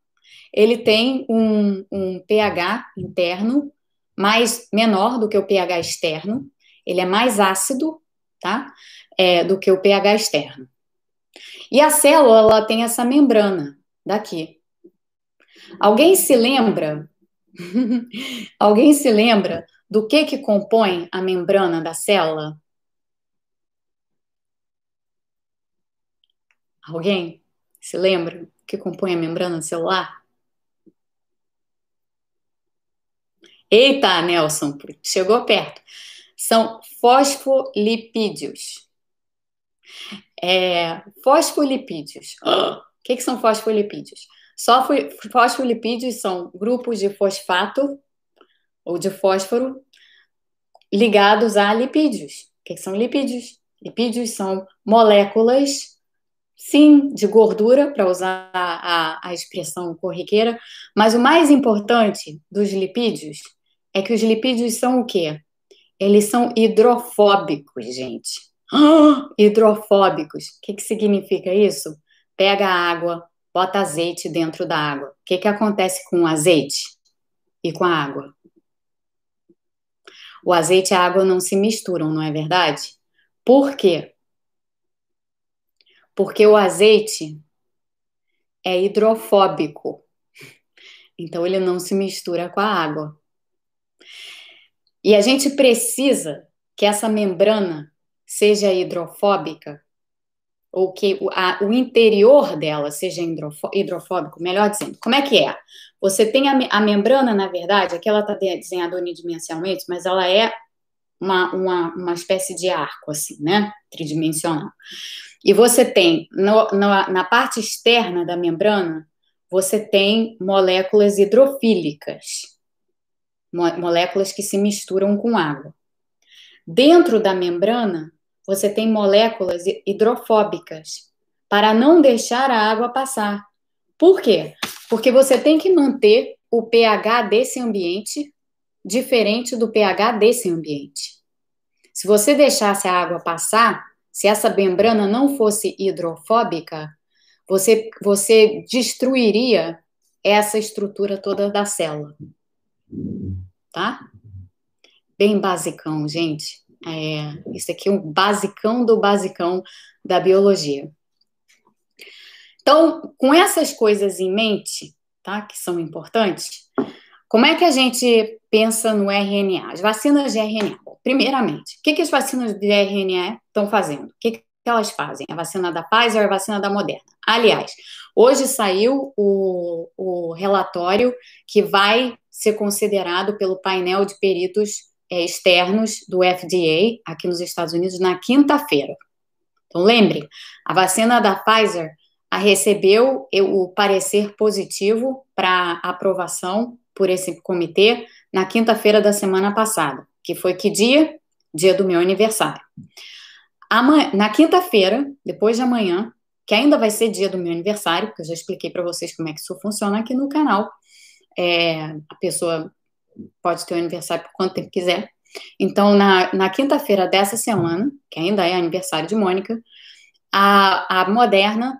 ele tem um, um pH interno mais menor do que o pH externo, ele é mais ácido, tá? É, do que o pH externo. E a célula ela tem essa membrana daqui. Alguém se lembra? [LAUGHS] Alguém se lembra do que que compõe a membrana da célula? Alguém se lembra o que compõe a membrana celular? Eita, Nelson, chegou perto. São fosfolipídios. É, fosfolipídios. [GASPS] O que, que são fosfolipídios? Só fosfolipídios são grupos de fosfato ou de fósforo ligados a lipídios. O que, são lipídios? Lipídios são moléculas, sim, de gordura, para usar a, a expressão corriqueira, mas o mais importante dos lipídios é que os lipídios são o quê? Eles são hidrofóbicos, gente. [GASPS] Ah, hidrofóbicos. O que, que significa isso? Pega a água, bota azeite dentro da água. O que, que acontece com o azeite e com a água? O azeite e a água não se misturam, não é verdade? Por quê? Porque o azeite é hidrofóbico. Então ele não se mistura com a água. E a gente precisa que essa membrana seja hidrofóbica, ou que o, a, o interior dela seja hidrofóbico, melhor dizendo. Como é que é? Você tem a, a membrana, na verdade, aqui ela está desenhada unidimensionalmente, mas ela é uma, uma, uma espécie de arco, assim, né? Tridimensional. E você tem, no, no, na parte externa da membrana, você tem moléculas hidrofílicas moléculas que se misturam com água. Dentro da membrana, você tem moléculas hidrofóbicas para não deixar a água passar. Por quê? Porque você tem que manter o pH desse ambiente diferente do pH desse ambiente. Se você deixasse a água passar, se essa membrana não fosse hidrofóbica, você, você destruiria essa estrutura toda da célula tá? Bem basicão, gente. É, isso aqui é um basicão do basicão da biologia. Então, com essas coisas em mente, tá? Que são importantes, como é que a gente pensa no RNA? As vacinas de RNA. Primeiramente, o que, que as vacinas de RNA estão fazendo? O que, que elas fazem? A vacina da Pfizer, a vacina da Moderna. Aliás, hoje saiu o, o relatório que vai ser considerado pelo painel de peritos externos do FDA aqui nos Estados Unidos na quinta-feira. Então, lembre, a vacina da Pfizer recebeu o parecer positivo para aprovação por esse comitê na quinta-feira da semana passada, que foi que dia? Dia do meu aniversário. Na quinta-feira, depois de amanhã, que ainda vai ser dia do meu aniversário, porque eu já expliquei para vocês como é que isso funciona aqui no canal, é, a pessoa pode ter o aniversário por quanto tempo quiser. Então, na, na quinta-feira dessa semana, que ainda é aniversário de Mônica, a, a Moderna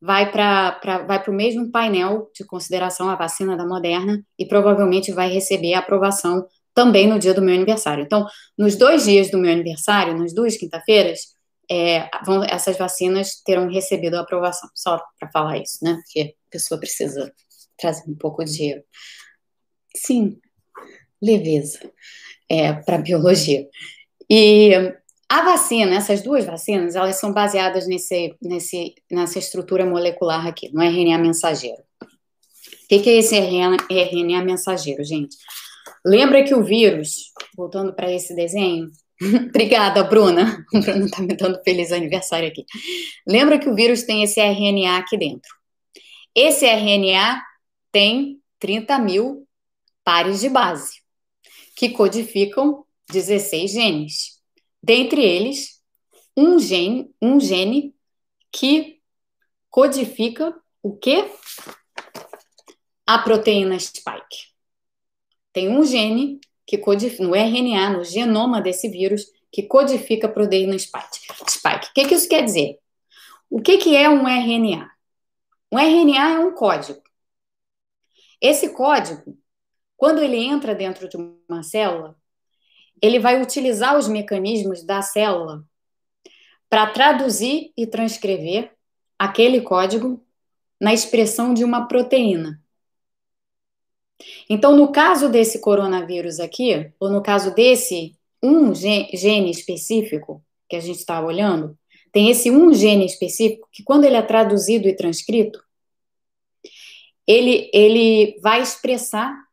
vai para vai o mesmo painel de consideração, a vacina da Moderna, e provavelmente vai receber a aprovação também no dia do meu aniversário. Então, nos dois dias do meu aniversário, nas duas quinta-feiras, é, vão, essas vacinas terão recebido a aprovação. Só para falar isso, né? Porque a pessoa precisa trazer um pouco de, sim, leveza é, para a biologia. E a vacina, essas duas vacinas, elas são baseadas nesse, nesse, nessa estrutura molecular aqui, no RNA mensageiro. O que, que é esse RNA, RNA mensageiro, gente? Lembra que o vírus, voltando para esse desenho, [LAUGHS] Obrigada, Bruna. [LAUGHS] A Bruna está me dando feliz aniversário aqui. Lembra que o vírus tem esse RNA aqui dentro. Esse RNA tem 30 mil pares de base, que codificam 16 genes. Dentre eles, um gene, um gene que codifica o quê? A proteína spike. Tem um gene que codifica, no RNA, no genoma desse vírus, que codifica a proteína spike. spike. O que, que isso quer dizer? O que, que é um RNA? Um RNA é um código. Esse código, quando ele entra dentro de uma célula, ele vai utilizar os mecanismos da célula para traduzir e transcrever aquele código na expressão de uma proteína. Então, no caso desse coronavírus aqui, ou no caso desse um gene específico que a gente está olhando, tem esse um gene específico que, quando ele é traduzido e transcrito, ele, ele vai expressar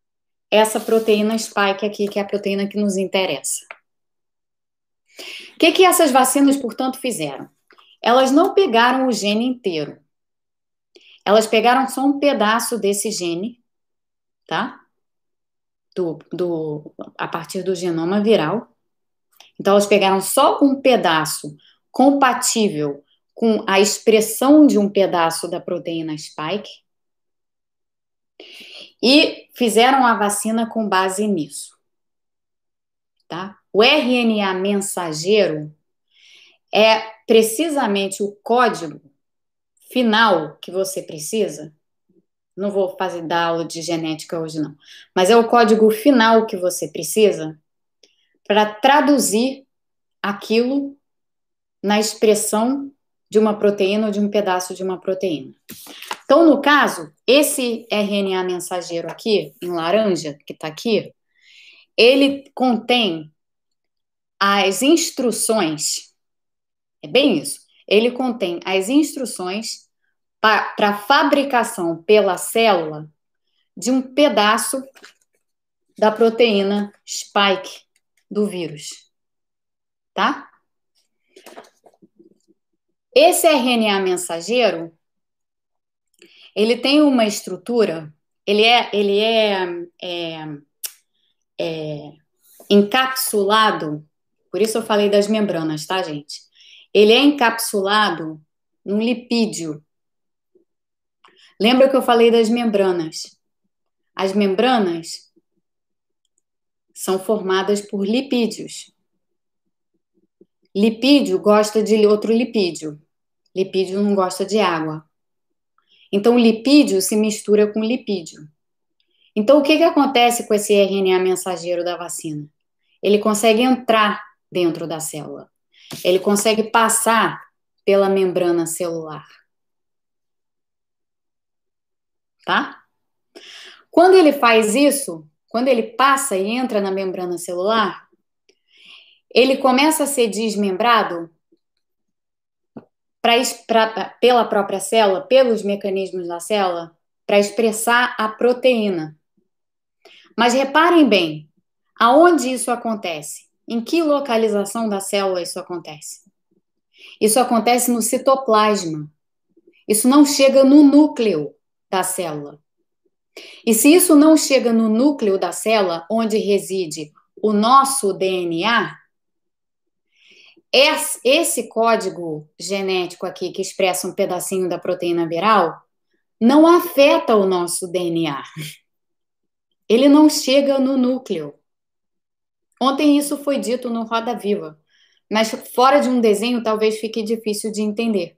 essa proteína spike aqui, que é a proteína que nos interessa. O que, que essas vacinas, portanto, fizeram? Elas não pegaram o gene inteiro. Elas pegaram só um pedaço desse gene, tá? Do, do, a partir do genoma viral. Então, elas pegaram só um pedaço compatível com a expressão de um pedaço da proteína spike e fizeram a vacina com base nisso. Tá? O RNA mensageiro é precisamente o código final que você precisa. Não vou fazer aula de genética hoje não, mas é o código final que você precisa para traduzir aquilo na expressão de uma proteína ou de um pedaço de uma proteína. Então, no caso, esse RNA mensageiro aqui, em laranja, que está aqui, ele contém as instruções, é bem isso, ele contém as instruções para a fabricação pela célula de um pedaço da proteína spike do vírus, tá? Esse RNA mensageiro, ele tem uma estrutura, ele é, ele é, é, é encapsulado, por isso eu falei das membranas, tá, gente? Ele é encapsulado num lipídio. Lembra que eu falei das membranas? As membranas são formadas por lipídios. Lipídio gosta de outro lipídio. Lipídio não gosta de água. Então, o lipídio se mistura com lipídio. Então, o que, que acontece com esse RNA mensageiro da vacina? Ele consegue entrar dentro da célula. Ele consegue passar pela membrana celular. Tá? Quando ele faz isso, quando ele passa e entra na membrana celular, ele começa a ser desmembrado pra, pra, pela própria célula, pelos mecanismos da célula, para expressar a proteína. Mas reparem bem, aonde isso acontece? Em que localização da célula isso acontece? Isso acontece no citoplasma. Isso não chega no núcleo da célula. E se isso não chega no núcleo da célula, onde reside o nosso DNA, esse código genético aqui, que expressa um pedacinho da proteína viral, não afeta o nosso DNA. Ele não chega no núcleo. Ontem isso foi dito no Roda Viva, mas fora de um desenho talvez fique difícil de entender.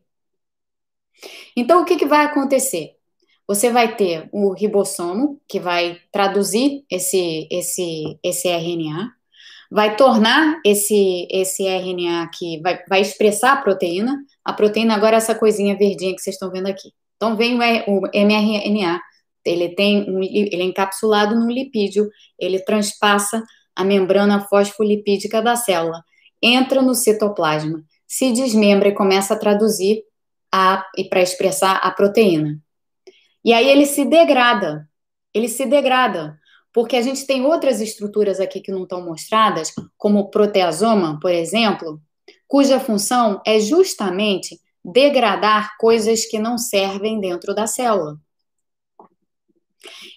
Então, o que, que vai acontecer? Você vai ter o ribossomo, que vai traduzir esse, esse, esse RNA, vai tornar esse, esse RNA aqui, vai, vai expressar a proteína. A proteína agora é essa coisinha verdinha que vocês estão vendo aqui. Então vem o, o mRNA, ele tem um, ele é encapsulado no lipídio, ele transpassa a membrana fosfolipídica da célula, entra no citoplasma, se desmembra e começa a traduzir a, e para expressar a proteína. E aí ele se degrada, ele se degrada porque a gente tem outras estruturas aqui que não estão mostradas, como o proteasoma, por exemplo, cuja função é justamente degradar coisas que não servem dentro da célula.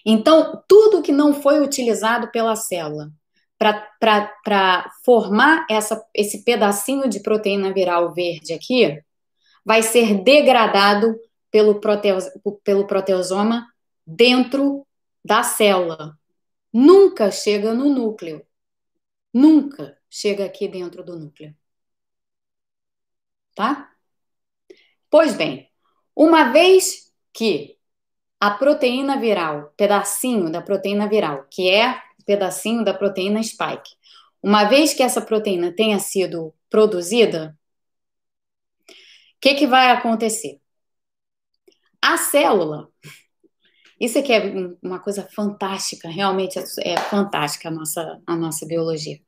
Então, tudo que não foi utilizado pela célula para formar essa, esse pedacinho de proteína viral verde aqui, vai ser degradado pelo, proteos, pelo proteosoma dentro da célula nunca chega no núcleo. Nunca chega aqui dentro do núcleo. Tá? Pois bem, uma vez que a proteína viral, pedacinho da proteína viral, que é pedacinho da proteína spike, uma vez que essa proteína tenha sido produzida, o que, que vai acontecer? A célula, isso aqui é uma coisa fantástica, realmente é, é fantástica a nossa, a nossa biologia.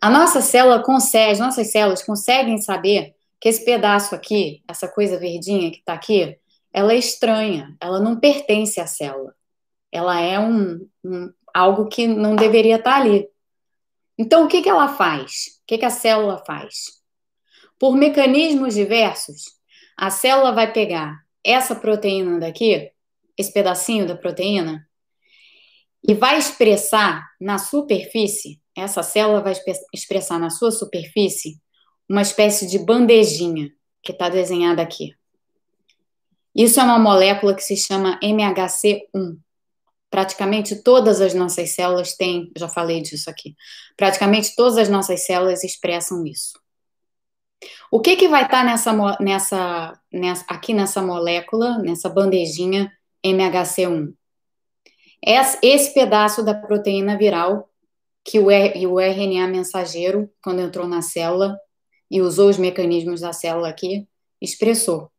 A nossa célula consegue, as nossas células conseguem saber que esse pedaço aqui, essa coisa verdinha que está aqui, ela é estranha, ela não pertence à célula. Ela é um, um algo que não deveria estar tá ali. Então, o que, que ela faz? O que, que a célula faz? Por mecanismos diversos, a célula vai pegar essa proteína daqui, esse pedacinho da proteína, e vai expressar na superfície, essa célula vai expressar na sua superfície uma espécie de bandejinha que está desenhada aqui. Isso é uma molécula que se chama MHC1. Praticamente todas as nossas células têm, já falei disso aqui, praticamente todas as nossas células expressam isso. O que, que vai estar tá nessa, nessa, nessa, aqui nessa molécula, nessa bandejinha MHC1? Esse pedaço da proteína viral que o, RNA mensageiro, quando entrou na célula e usou os mecanismos da célula aqui, expressou.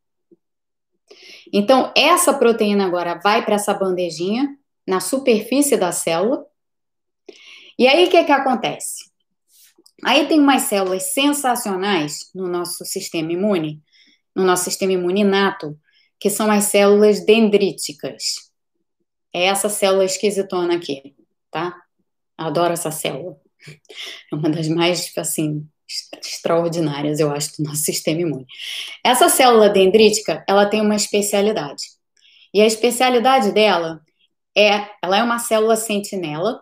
Então, essa proteína agora vai para essa bandejinha na superfície da célula. E aí, o que, que acontece? Aí tem umas células sensacionais no nosso sistema imune, no nosso sistema imune inato, que são as células dendríticas. É essa célula esquisitona aqui, tá? Adoro essa célula. É uma das mais, assim, extraordinárias, eu acho, do nosso [LAUGHS] sistema imune. Essa célula dendrítica, ela tem uma especialidade. E a especialidade dela é, ela é uma célula sentinela,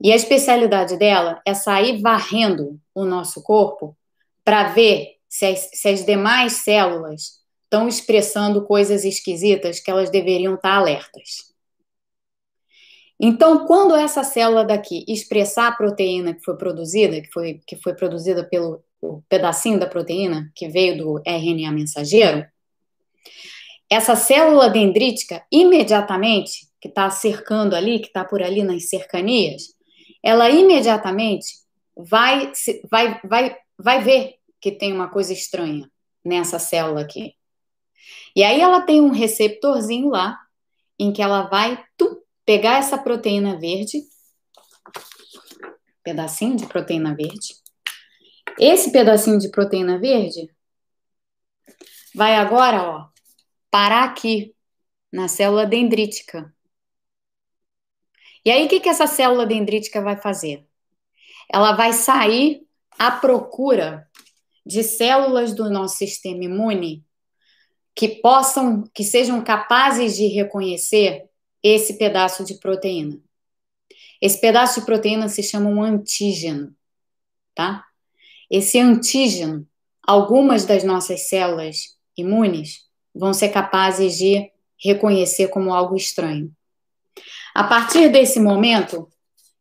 e a especialidade dela é sair varrendo o nosso corpo para ver se as, se as, demais células estão expressando coisas esquisitas que elas deveriam estar alertas. Então, quando essa célula daqui expressar a proteína que foi produzida, que foi, que foi produzida pelo pedacinho da proteína que veio do RNA mensageiro, essa célula dendrítica, imediatamente, que está cercando ali, que está por ali nas cercanias, ela imediatamente vai, vai, vai, vai ver que tem uma coisa estranha nessa célula aqui. E aí ela tem um receptorzinho lá, em que ela vai tum, pegar essa proteína verde, pedacinho de proteína verde. Esse pedacinho de proteína verde vai agora, ó, parar aqui na célula dendrítica. E aí, o que, que essa célula dendrítica vai fazer? Ela vai sair à procura de células do nosso sistema imune que possam, que sejam capazes de reconhecer esse pedaço de proteína. Esse pedaço de proteína se chama um antígeno, tá? Esse antígeno, algumas das nossas células imunes vão ser capazes de reconhecer como algo estranho. A partir desse momento,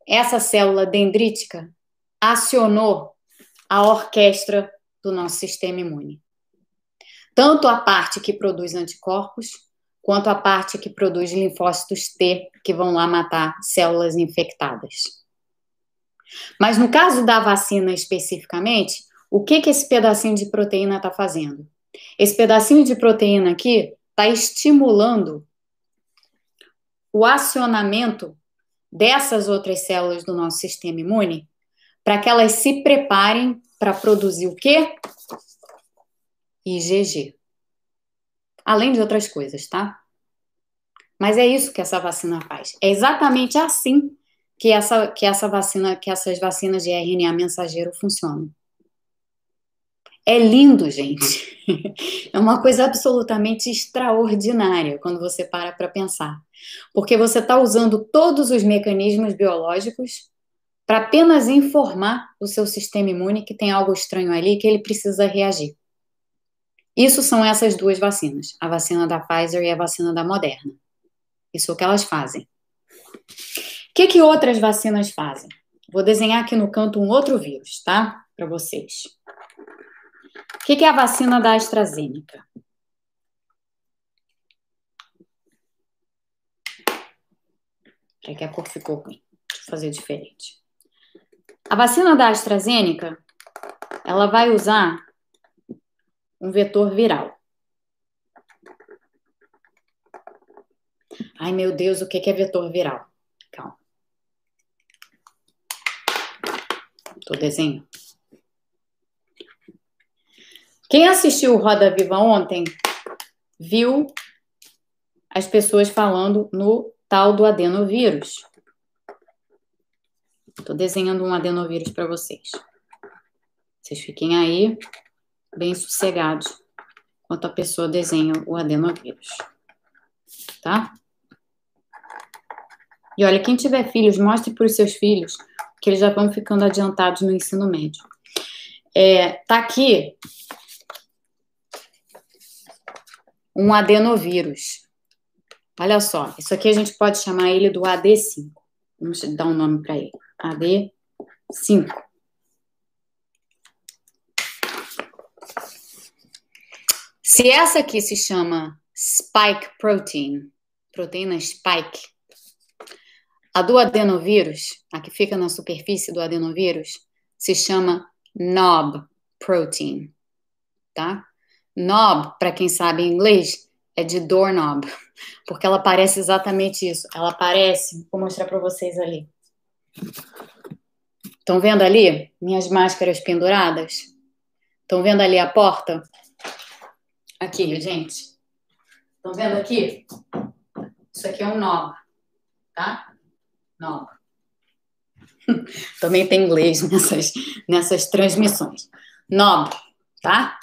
essa célula dendrítica acionou a orquestra do nosso sistema imune. Tanto a parte que produz anticorpos, quanto a parte que produz linfócitos T, que vão lá matar células infectadas. Mas no caso da vacina especificamente, o que, que esse pedacinho de proteína está fazendo? Esse pedacinho de proteína aqui está estimulando o acionamento dessas outras células do nosso sistema imune para que elas se preparem para produzir o quê? IgG. Além de outras coisas, tá? Mas é isso que essa vacina faz. É exatamente assim que essa, que essa vacina, que essas vacinas de RNA mensageiro funcionam. É lindo, gente. [LAUGHS] É uma coisa absolutamente extraordinária quando você para para pensar. Porque você está usando todos os mecanismos biológicos para apenas informar o seu sistema imune que tem algo estranho ali que ele precisa reagir. Isso são essas duas vacinas, a vacina da Pfizer e a vacina da Moderna. Isso é o que elas fazem. O que, que outras vacinas fazem? Vou desenhar aqui no canto um outro vírus, tá? Para vocês. O que, que é a vacina da AstraZeneca? É que a cor ficou ruim. Deixa eu fazer diferente. A vacina da AstraZeneca, ela vai usar um vetor viral. Ai, meu Deus, o que é vetor viral? Calma. Tô desenhando. Quem assistiu Roda Viva ontem viu as pessoas falando no tal do adenovírus. Estou desenhando um adenovírus para vocês. Vocês fiquem aí bem sossegados enquanto a pessoa desenha o adenovírus. Tá? E olha, quem tiver filhos, mostre para os seus filhos que eles já vão ficando adiantados no ensino médio. É, tá aqui um adenovírus. Olha só, isso aqui a gente pode chamar ele do AD5. Vamos dar um nome para ele. AD5. Se essa aqui se chama spike protein, proteína spike, a do adenovírus, a que fica na superfície do adenovírus, se chama knob protein, tá? Knob, para quem sabe inglês, é de doorknob, porque ela parece exatamente isso. Ela parece, vou mostrar para vocês ali. Estão vendo ali minhas máscaras penduradas? Estão vendo ali a porta? Aqui, gente. Estão vendo aqui? Isso aqui é um knob, tá? Knob. [LAUGHS] Também tem inglês nessas, nessas transmissões. Knob, tá?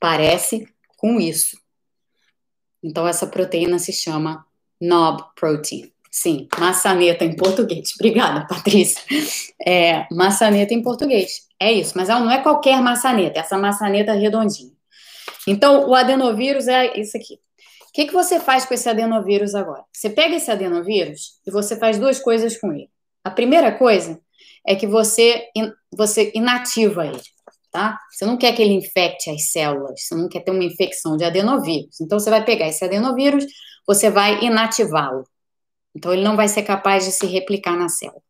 Parece com isso. Então, essa proteína se chama knob protein. Sim, maçaneta em português. [LAUGHS] Obrigada, Patrícia. É, maçaneta em português. É isso, mas ela não é qualquer maçaneta, é essa maçaneta redondinha. Então, o adenovírus é isso aqui. O que, que você faz com esse adenovírus agora? Você pega esse adenovírus e você faz duas coisas com ele. A primeira coisa é que você, você inativa ele tá? Você não quer que ele infecte as células, você não quer ter uma infecção de adenovírus. Então, você vai pegar esse adenovírus, você vai inativá-lo. Então, ele não vai ser capaz de se replicar na célula.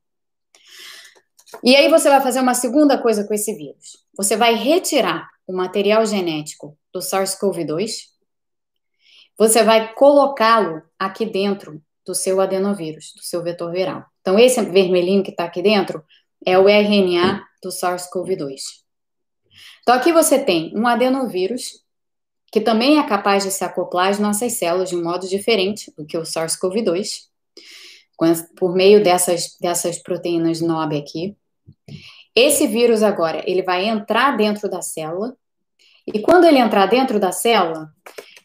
E aí, você vai fazer uma segunda coisa com esse vírus. Você vai retirar o material genético do SARS-CoV-2, você vai colocá-lo aqui dentro do seu adenovírus, do seu vetor viral. Então, esse vermelhinho que está aqui dentro é o RNA do SARS-CoV-2. Então, aqui você tem um adenovírus, que também é capaz de se acoplar às nossas células de um modo diferente do que o SARS-CoV-2, por meio dessas, dessas proteínas NOB aqui. Esse vírus agora, ele vai entrar dentro da célula, e quando ele entrar dentro da célula,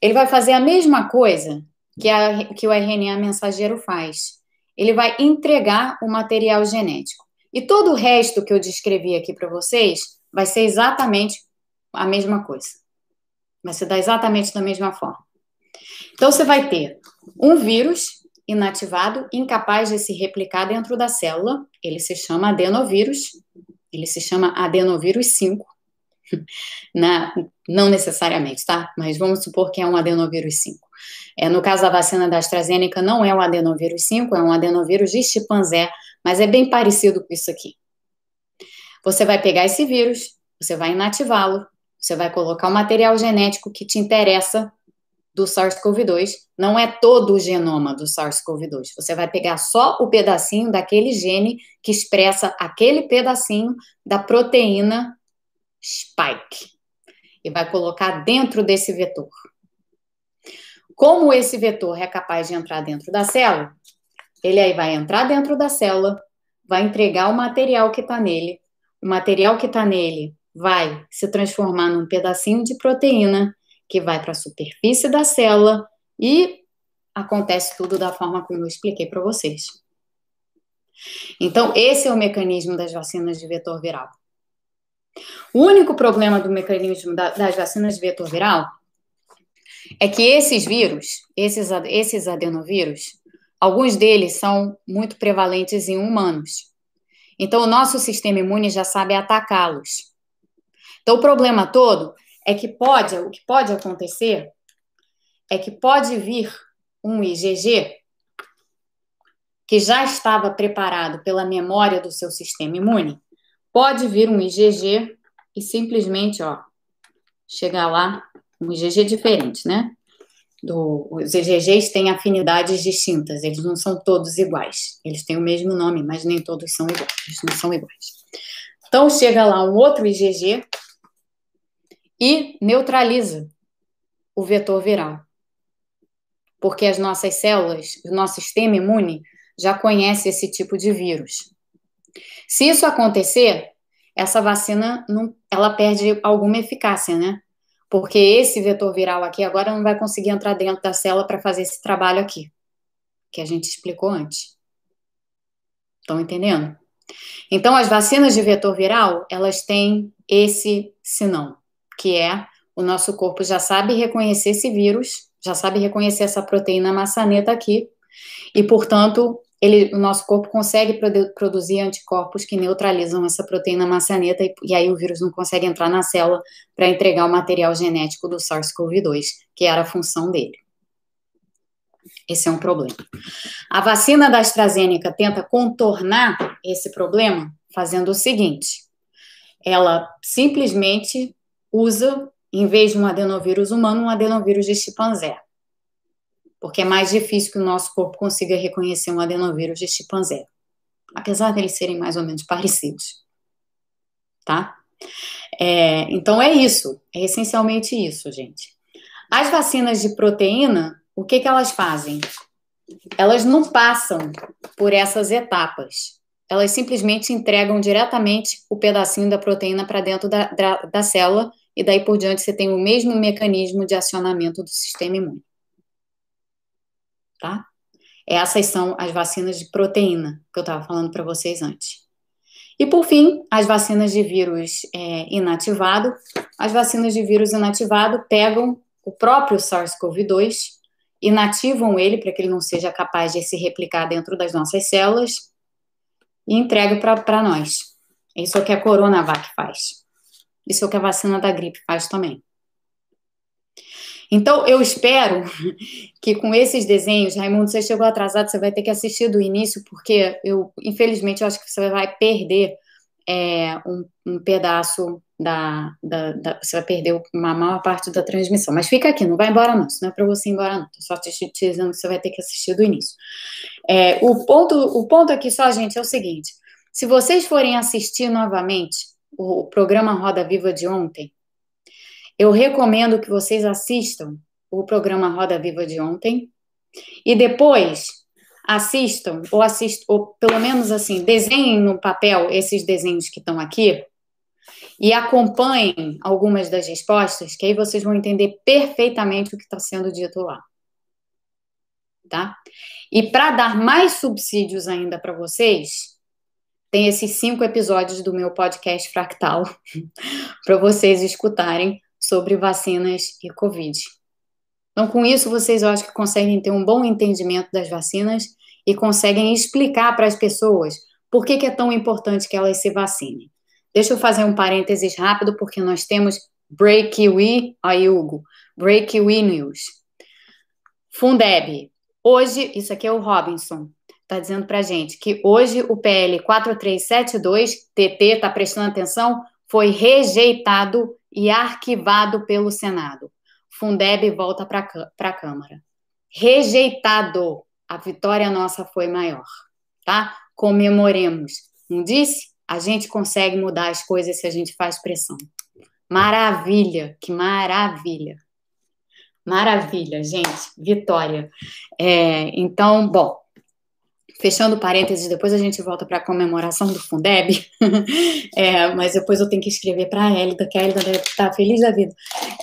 ele vai fazer a mesma coisa que, a, que o RNA mensageiro faz. Ele vai entregar o material genético. E todo o resto que eu descrevi aqui para vocês vai ser exatamente a mesma coisa. Vai se dar exatamente da mesma forma. Então, você vai ter um vírus inativado, incapaz de se replicar dentro da célula. Ele se chama adenovírus. Ele se chama adenovírus 5. [LAUGHS] Na, não necessariamente, tá? Mas vamos supor que é um adenovírus 5. É, no caso da vacina da AstraZeneca, não é um adenovírus 5, é um adenovírus de chimpanzé, mas é bem parecido com isso aqui. Você vai pegar esse vírus, você vai inativá-lo, você vai colocar o material genético que te interessa do SARS-CoV-2. Não é todo o genoma do SARS-CoV-2. Você vai pegar só o pedacinho daquele gene que expressa aquele pedacinho da proteína spike e vai colocar dentro desse vetor. Como esse vetor é capaz de entrar dentro da célula, ele aí vai entrar dentro da célula, vai entregar o material que está nele o material que está nele vai se transformar num pedacinho de proteína que vai para a superfície da célula e acontece tudo da forma como eu expliquei para vocês. Então, esse é o mecanismo das vacinas de vetor viral. O único problema do mecanismo das vacinas de vetor viral é que esses vírus, esses, esses adenovírus, alguns deles são muito prevalentes em humanos. Então, o nosso sistema imune já sabe atacá-los. Então, o problema todo é que pode, o que pode acontecer é que pode vir um IgG que já estava preparado pela memória do seu sistema imune, pode vir um IgG e simplesmente, ó, chegar lá, um IgG diferente, né? Do, os IgGs têm afinidades distintas, eles não são todos iguais. Eles têm o mesmo nome, mas nem todos são iguais, eles não são iguais. Então, chega lá um outro IgG e neutraliza o vetor viral. Porque as nossas células, o nosso sistema imune, já conhece esse tipo de vírus. Se isso acontecer, essa vacina não, ela perde alguma eficácia, né? Porque esse vetor viral aqui agora não vai conseguir entrar dentro da célula para fazer esse trabalho aqui, que a gente explicou antes. Estão entendendo? Então, as vacinas de vetor viral, elas têm esse sinão, que é o nosso corpo já sabe reconhecer esse vírus, já sabe reconhecer essa proteína maçaneta aqui, e, portanto, ele, o nosso corpo consegue produ produzir anticorpos que neutralizam essa proteína maçaneta e, e aí o vírus não consegue entrar na célula para entregar o material genético do SARS-CoV-2, que era a função dele. Esse é um problema. A vacina da AstraZeneca tenta contornar esse problema fazendo o seguinte: ela simplesmente usa, em vez de um adenovírus humano, um adenovírus de chimpanzé. Porque é mais difícil que o nosso corpo consiga reconhecer um adenovírus de chimpanzé. Apesar deles serem mais ou menos [LAUGHS] parecidos. Tá? É, então é isso. É essencialmente isso, gente. As vacinas de proteína o que, que elas fazem? Elas não passam por essas etapas. Elas simplesmente entregam diretamente o pedacinho da proteína para dentro da, da, da célula e daí por diante você tem o mesmo mecanismo de acionamento do sistema imune. Tá? Essas são as vacinas de proteína que eu estava falando para vocês antes. E por fim, as vacinas de vírus é, inativado. As vacinas de vírus inativado pegam o próprio SARS-CoV-2 inativam ele para que ele não seja capaz de se replicar dentro das nossas células e entregam para nós. Isso é o que a Coronavac faz. Isso é o que a vacina da gripe faz também. Então, eu espero [LAUGHS] que com esses desenhos, Raimundo, você chegou atrasado, você vai ter que assistir do início, porque eu, infelizmente, eu acho que você vai perder é, um, um, pedaço da, da, da, Você vai perder uma maior parte da transmissão. Mas fica aqui, não vai embora não. Isso não é para você ir embora, não. Tô só te, te dizendo que você vai ter que assistir do início. É, o, ponto, o ponto aqui só, gente, é o seguinte: se vocês forem assistir novamente o, programa Roda Viva de ontem, eu recomendo que vocês assistam o programa Roda Viva de ontem e depois assistam, ou assistam, ou pelo menos assim, desenhem no papel esses desenhos que estão aqui e acompanhem algumas das respostas, que aí vocês vão entender perfeitamente o que está sendo dito lá. Tá? E para dar mais subsídios ainda para vocês, tem esses cinco episódios do meu podcast Fractal [LAUGHS] para vocês escutarem sobre vacinas e Covid. Então, com isso, vocês eu acho que conseguem ter um bom entendimento das vacinas e conseguem explicar para as pessoas por que, que, é tão importante que elas se vacinem. Deixa eu fazer um parênteses rápido, porque nós temos Break We, aí Hugo, Break We News. Fundeb, hoje, isso aqui é o Robinson, está dizendo para gente que hoje o PL 4372, TT, está prestando atenção, foi rejeitado e arquivado pelo Senado. Fundeb volta para a Câmara. Rejeitado. A vitória nossa foi maior, tá? Comemoremos. Não disse? A gente consegue mudar as coisas se a gente faz pressão. Maravilha, que maravilha. Maravilha, gente. Vitória. É, então, bom, Fechando parênteses, depois a gente volta para a comemoração do Fundeb, [LAUGHS] é, mas depois eu tenho que escrever para a Hélida, que a Hélida deve estar feliz da vida.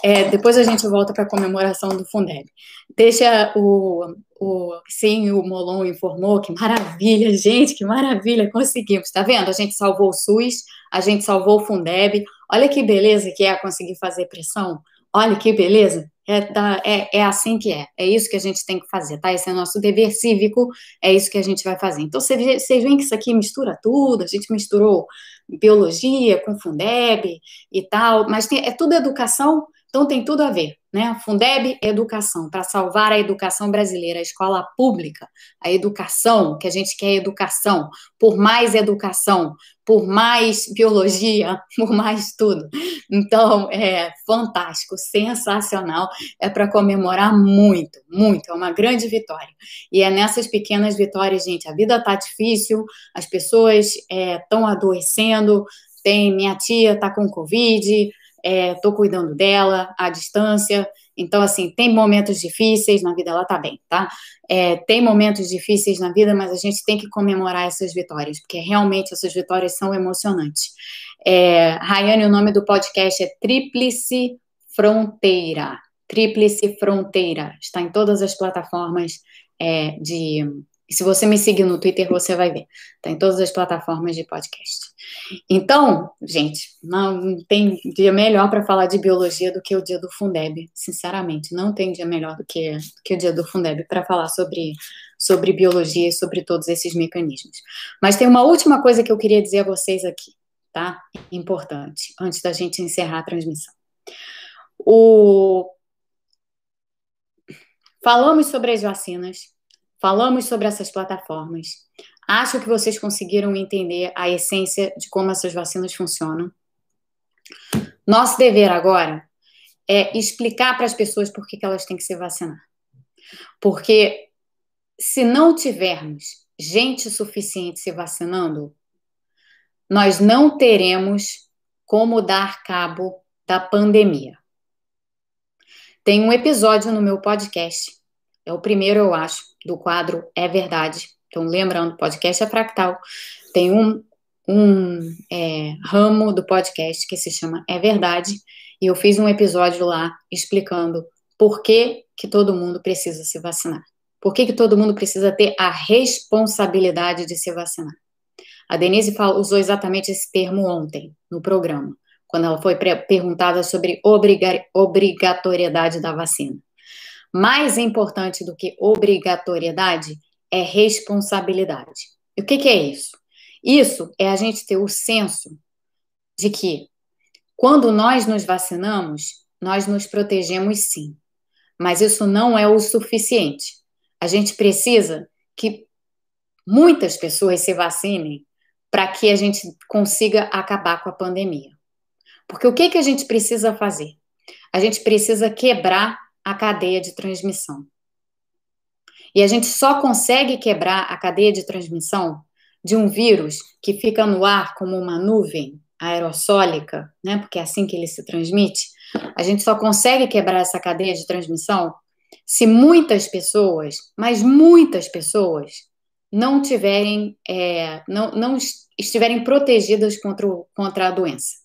É, depois a gente volta para a comemoração do Fundeb. Deixa o, o sim, o Molon informou, que maravilha, gente, que maravilha, conseguimos, tá vendo? A gente salvou o SUS, a gente salvou o Fundeb, olha que beleza que é conseguir fazer pressão, olha que beleza, é, da, é, é assim que é. É isso que a gente tem que fazer, tá? Esse é o nosso dever cívico, é isso que a gente vai fazer. Então, vocês veem que isso aqui mistura tudo, a gente misturou biologia com Fundeb e tal, mas tem, é tudo educação Então tem tudo a ver, né? Fundeb Educação, para salvar a educação brasileira, a escola pública, a educação, que a gente quer educação, por mais educação, por mais biologia, [LAUGHS] por mais tudo. Então, é fantástico, sensacional, é para comemorar muito, muito, é uma grande vitória. E é nessas pequenas vitórias, gente, a vida tá difícil, as pessoas estão é, adoecendo, tem minha tia está com Covid, estou é, cuidando dela à distância. Então, assim, tem momentos difíceis na vida, ela tá bem, tá? É, tem momentos difíceis na vida, mas a gente tem que comemorar essas vitórias, porque realmente essas vitórias são emocionantes. É, Rayane, o nome do podcast é Tríplice Fronteira. Tríplice Fronteira. Está em todas as plataformas é, de se você me seguir no Twitter, você vai ver. Está em todas as plataformas de podcast. Então, gente, não tem dia melhor para falar de biologia do que o dia do Fundeb. Sinceramente, não tem dia melhor do que, do que o dia do Fundeb para falar sobre, sobre biologia e sobre todos esses mecanismos. Mas tem uma última coisa que eu queria dizer a vocês aqui, tá? Importante, antes da gente encerrar a transmissão. O... Falamos sobre as vacinas Falamos sobre essas plataformas. Acho que vocês conseguiram entender a essência de como essas vacinas funcionam. Nosso dever agora é explicar para as pessoas por que, elas têm que se vacinar. Porque se não tivermos gente suficiente se vacinando, nós não teremos como dar cabo da pandemia. Tem um episódio no meu podcast, é o primeiro, eu acho, do quadro É Verdade. Então, lembrando, podcast é fractal. Tem um, um é, ramo do podcast que se chama É Verdade, e eu fiz um episódio lá explicando por que, que todo mundo precisa se vacinar. Por que, que todo mundo precisa ter a responsabilidade de se vacinar? A Denise usou exatamente esse termo ontem no programa, quando ela foi perguntada sobre obrigatoriedade da vacina. Mais importante do que obrigatoriedade é responsabilidade. E o que, que é isso? Isso é a gente ter o senso de que quando nós nos vacinamos, nós nos protegemos sim. Mas isso não é o suficiente. A gente precisa que muitas pessoas se vacinem para que a gente consiga acabar com a pandemia. Porque o que, que a gente precisa fazer? A gente precisa quebrar a cadeia de transmissão. E a gente só consegue quebrar a cadeia de transmissão de um vírus que fica no ar como uma nuvem aerossólica, né? Porque é assim que ele se transmite. A gente só consegue quebrar essa cadeia de transmissão se muitas pessoas, mas muitas pessoas, não tiverem, é, não, não estiverem protegidas contra, o, contra a doença.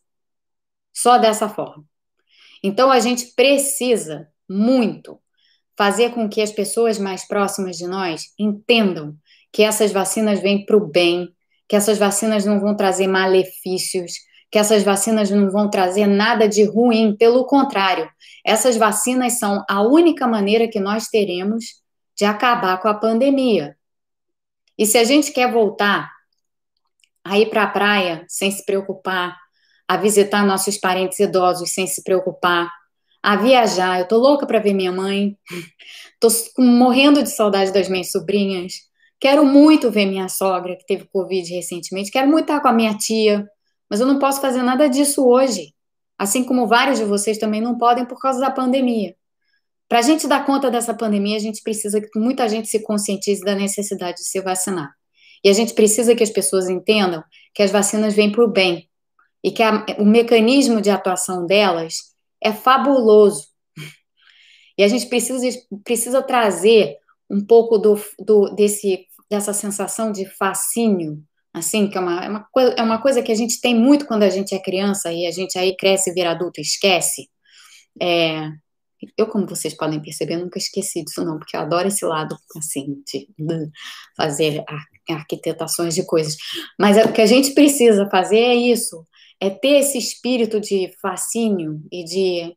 Só dessa forma. Então a gente precisa muito fazer com que as pessoas mais próximas de nós entendam que essas vacinas vêm para o bem, que essas vacinas não vão trazer malefícios, que essas vacinas não vão trazer nada de ruim, pelo contrário, essas vacinas são a única maneira que nós teremos de acabar com a pandemia. E se a gente quer voltar a ir para a praia sem se preocupar, a visitar nossos parentes idosos sem se preocupar, a viajar. Eu tô louca para ver minha mãe. Tô morrendo de saudade das minhas sobrinhas. Quero muito ver minha sogra, que teve Covid recentemente. Quero muito estar com a minha tia. Mas eu não posso fazer nada disso hoje. Assim como vários de vocês também não podem por causa da pandemia. Para a gente dar conta dessa pandemia, a gente precisa que muita gente se conscientize da necessidade de se vacinar. E a gente precisa que as pessoas entendam que as vacinas vêm para o bem e que a, o mecanismo de atuação delas é fabuloso. E a gente precisa, precisa trazer um pouco do, do, desse, dessa sensação de fascínio, assim, que é uma, é, uma coisa, é uma coisa que a gente tem muito quando a gente é criança e a gente aí cresce e vira adulto esquece. É, eu, como vocês podem perceber, nunca esqueci disso, não, porque eu adoro esse lado, assim, de, de fazer arquitetações de coisas. Mas é, o que a gente precisa fazer é isso, é ter esse espírito de fascínio e de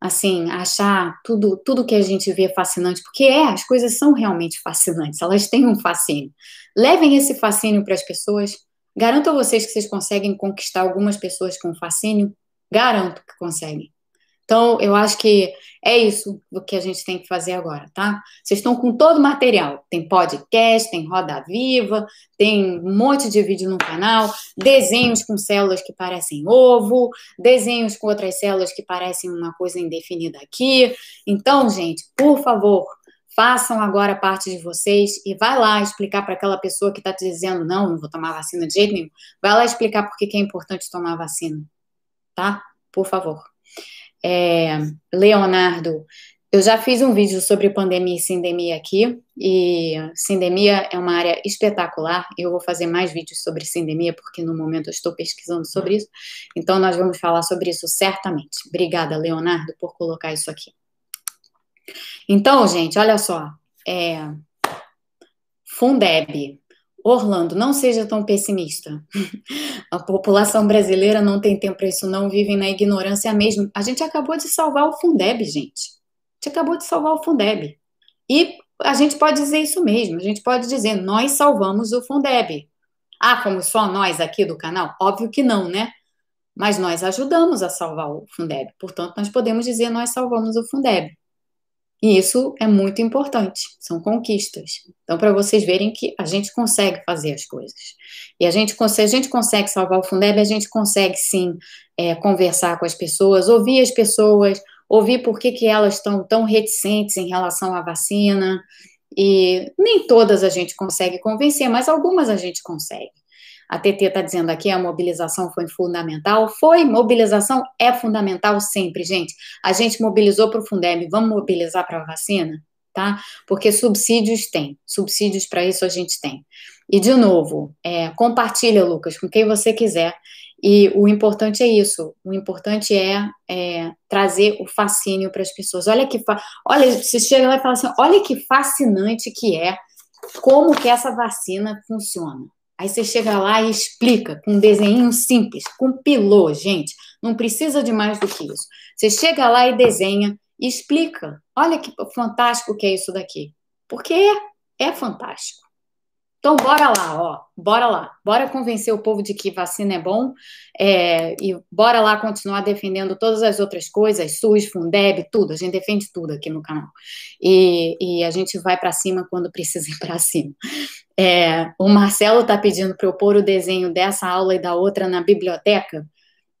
assim achar tudo tudo que a gente vê fascinante, porque é, as coisas são realmente fascinantes, elas têm um fascínio. Levem esse fascínio para as pessoas. Garanto a vocês que vocês conseguem conquistar algumas pessoas com fascínio. Garanto que conseguem. Então, eu acho que é isso que a gente tem que fazer agora, tá? Vocês estão com todo o material. Tem podcast, tem roda viva, tem um monte de vídeo no canal, desenhos com células que parecem ovo, desenhos com outras células que parecem uma coisa indefinida aqui. Então, gente, por favor, façam agora parte de vocês e vai lá explicar para aquela pessoa que está te dizendo não, não vou tomar vacina de jeito nenhum. Vai lá explicar por que é importante tomar vacina, tá? Por favor. É, Leonardo, eu já fiz um vídeo sobre pandemia e sindemia aqui, e sindemia é uma área espetacular. Eu vou fazer mais vídeos sobre sindemia, porque no momento eu estou pesquisando sobre isso. Então, nós vamos falar sobre isso certamente. Obrigada, Leonardo, por colocar isso aqui. Então, gente, olha só. É, Fundeb, Orlando, não seja tão pessimista. [LAUGHS] A população brasileira não tem tempo para isso, não vivem na ignorância mesmo. A gente acabou de salvar o Fundeb, gente. A gente acabou de salvar o Fundeb. E a gente pode dizer isso mesmo. A gente pode dizer, nós salvamos o Fundeb. Ah, como só nós aqui do canal? Óbvio que não, né? Mas nós ajudamos a salvar o Fundeb. Portanto, nós podemos dizer, nós salvamos o Fundeb. E isso é muito importante, são conquistas. Então, para vocês verem que a gente consegue fazer as coisas. E a gente, se a gente consegue salvar o Fundeb, a gente consegue sim é, conversar com as pessoas, ouvir as pessoas, ouvir por que, que elas estão tão reticentes em relação à vacina. E nem todas a gente consegue convencer, mas algumas a gente consegue. A TT está dizendo aqui a mobilização foi fundamental. Foi, mobilização é fundamental sempre, gente. A gente mobilizou para o Fundeb, vamos mobilizar para a vacina? Tá? Porque subsídios tem, subsídios para isso a gente tem. E, de novo, é, compartilha, Lucas, com quem você quiser. E o importante é isso. O importante é, é trazer o fascínio para as pessoas. Olha que, olha, você chega lá e fala assim, olha que fascinante que é como que essa vacina funciona. Aí você chega lá e explica com um desenho simples, com pilô, gente. Não precisa de mais do que isso. Você chega lá e desenha e explica. Olha que fantástico que é isso daqui. Porque é, é fantástico. Então, bora lá, ó, bora lá, bora convencer o povo de que vacina é bom é, e bora lá continuar defendendo todas as outras coisas, SUS, Fundeb, tudo, a gente defende tudo aqui no canal. E, e a gente vai para cima quando precisa ir para cima. É, o Marcelo está pedindo para eu pôr o desenho dessa aula e da outra na biblioteca.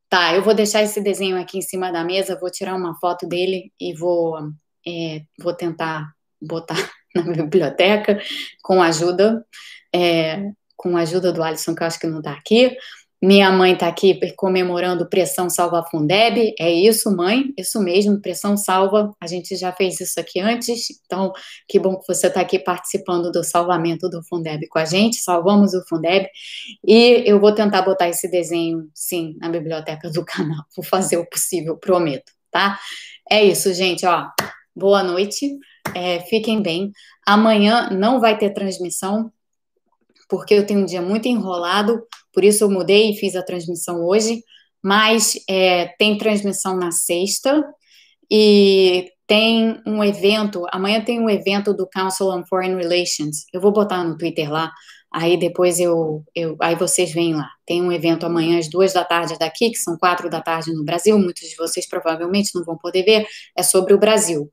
Tá, eu vou deixar esse desenho aqui em cima da mesa, vou tirar uma foto dele e vou, é, vou tentar botar [LAUGHS] na biblioteca com ajuda, é, com a ajuda do Alisson, que eu acho que não está aqui. Minha mãe está aqui comemorando Pressão Salva Fundeb. É isso, mãe? Isso mesmo, Pressão Salva. A gente já fez isso aqui antes, então que bom que você está aqui participando do salvamento do Fundeb com a gente. Salvamos o Fundeb. E eu vou tentar botar esse desenho, sim, na biblioteca do [LAUGHS] canal. Vou fazer o possível, prometo, tá? É isso, gente, ó. Boa noite, é, fiquem bem. Amanhã não vai ter transmissão, porque eu tenho um dia muito enrolado, por isso eu mudei e fiz a transmissão hoje, mas é, tem transmissão na sexta e tem um evento, amanhã tem um evento do Council on Foreign Relations, eu vou botar no Twitter lá, aí depois eu, eu aí vocês vêm lá. Tem um evento amanhã às duas da tarde daqui, que são quatro da tarde no Brasil, muitos de vocês provavelmente não vão poder ver, é sobre o Brasil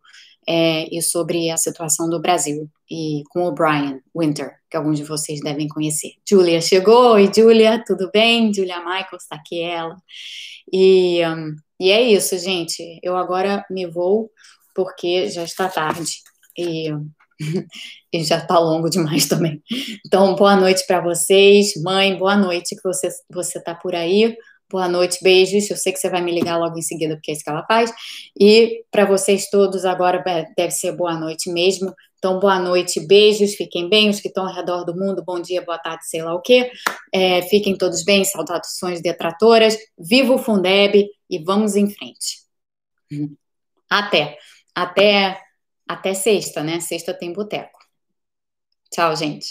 é, e sobre a situação do Brasil, e com o Brian Winter, que alguns de vocês devem conhecer. Julia chegou, oi Julia, tudo bem? Julia Michaels, está aqui ela. E, um, e é isso, gente. Eu agora me vou, porque já está tarde. E, [LAUGHS] e já está longo demais também. Então, boa noite para vocês. Mãe, boa noite que você você tá por aí. Boa noite, beijos. Eu sei que você vai me ligar logo em seguida, porque é isso que ela faz. E para vocês todos, agora deve ser boa noite mesmo. Então, boa noite, beijos, fiquem bem. Os que estão ao redor do mundo, bom dia, boa tarde, sei lá o quê. É, fiquem todos bem, saudações detratoras. Viva o Fundeb e vamos em frente. Até. Até, até sexta, né? Sexta tem boteco. Tchau, gente.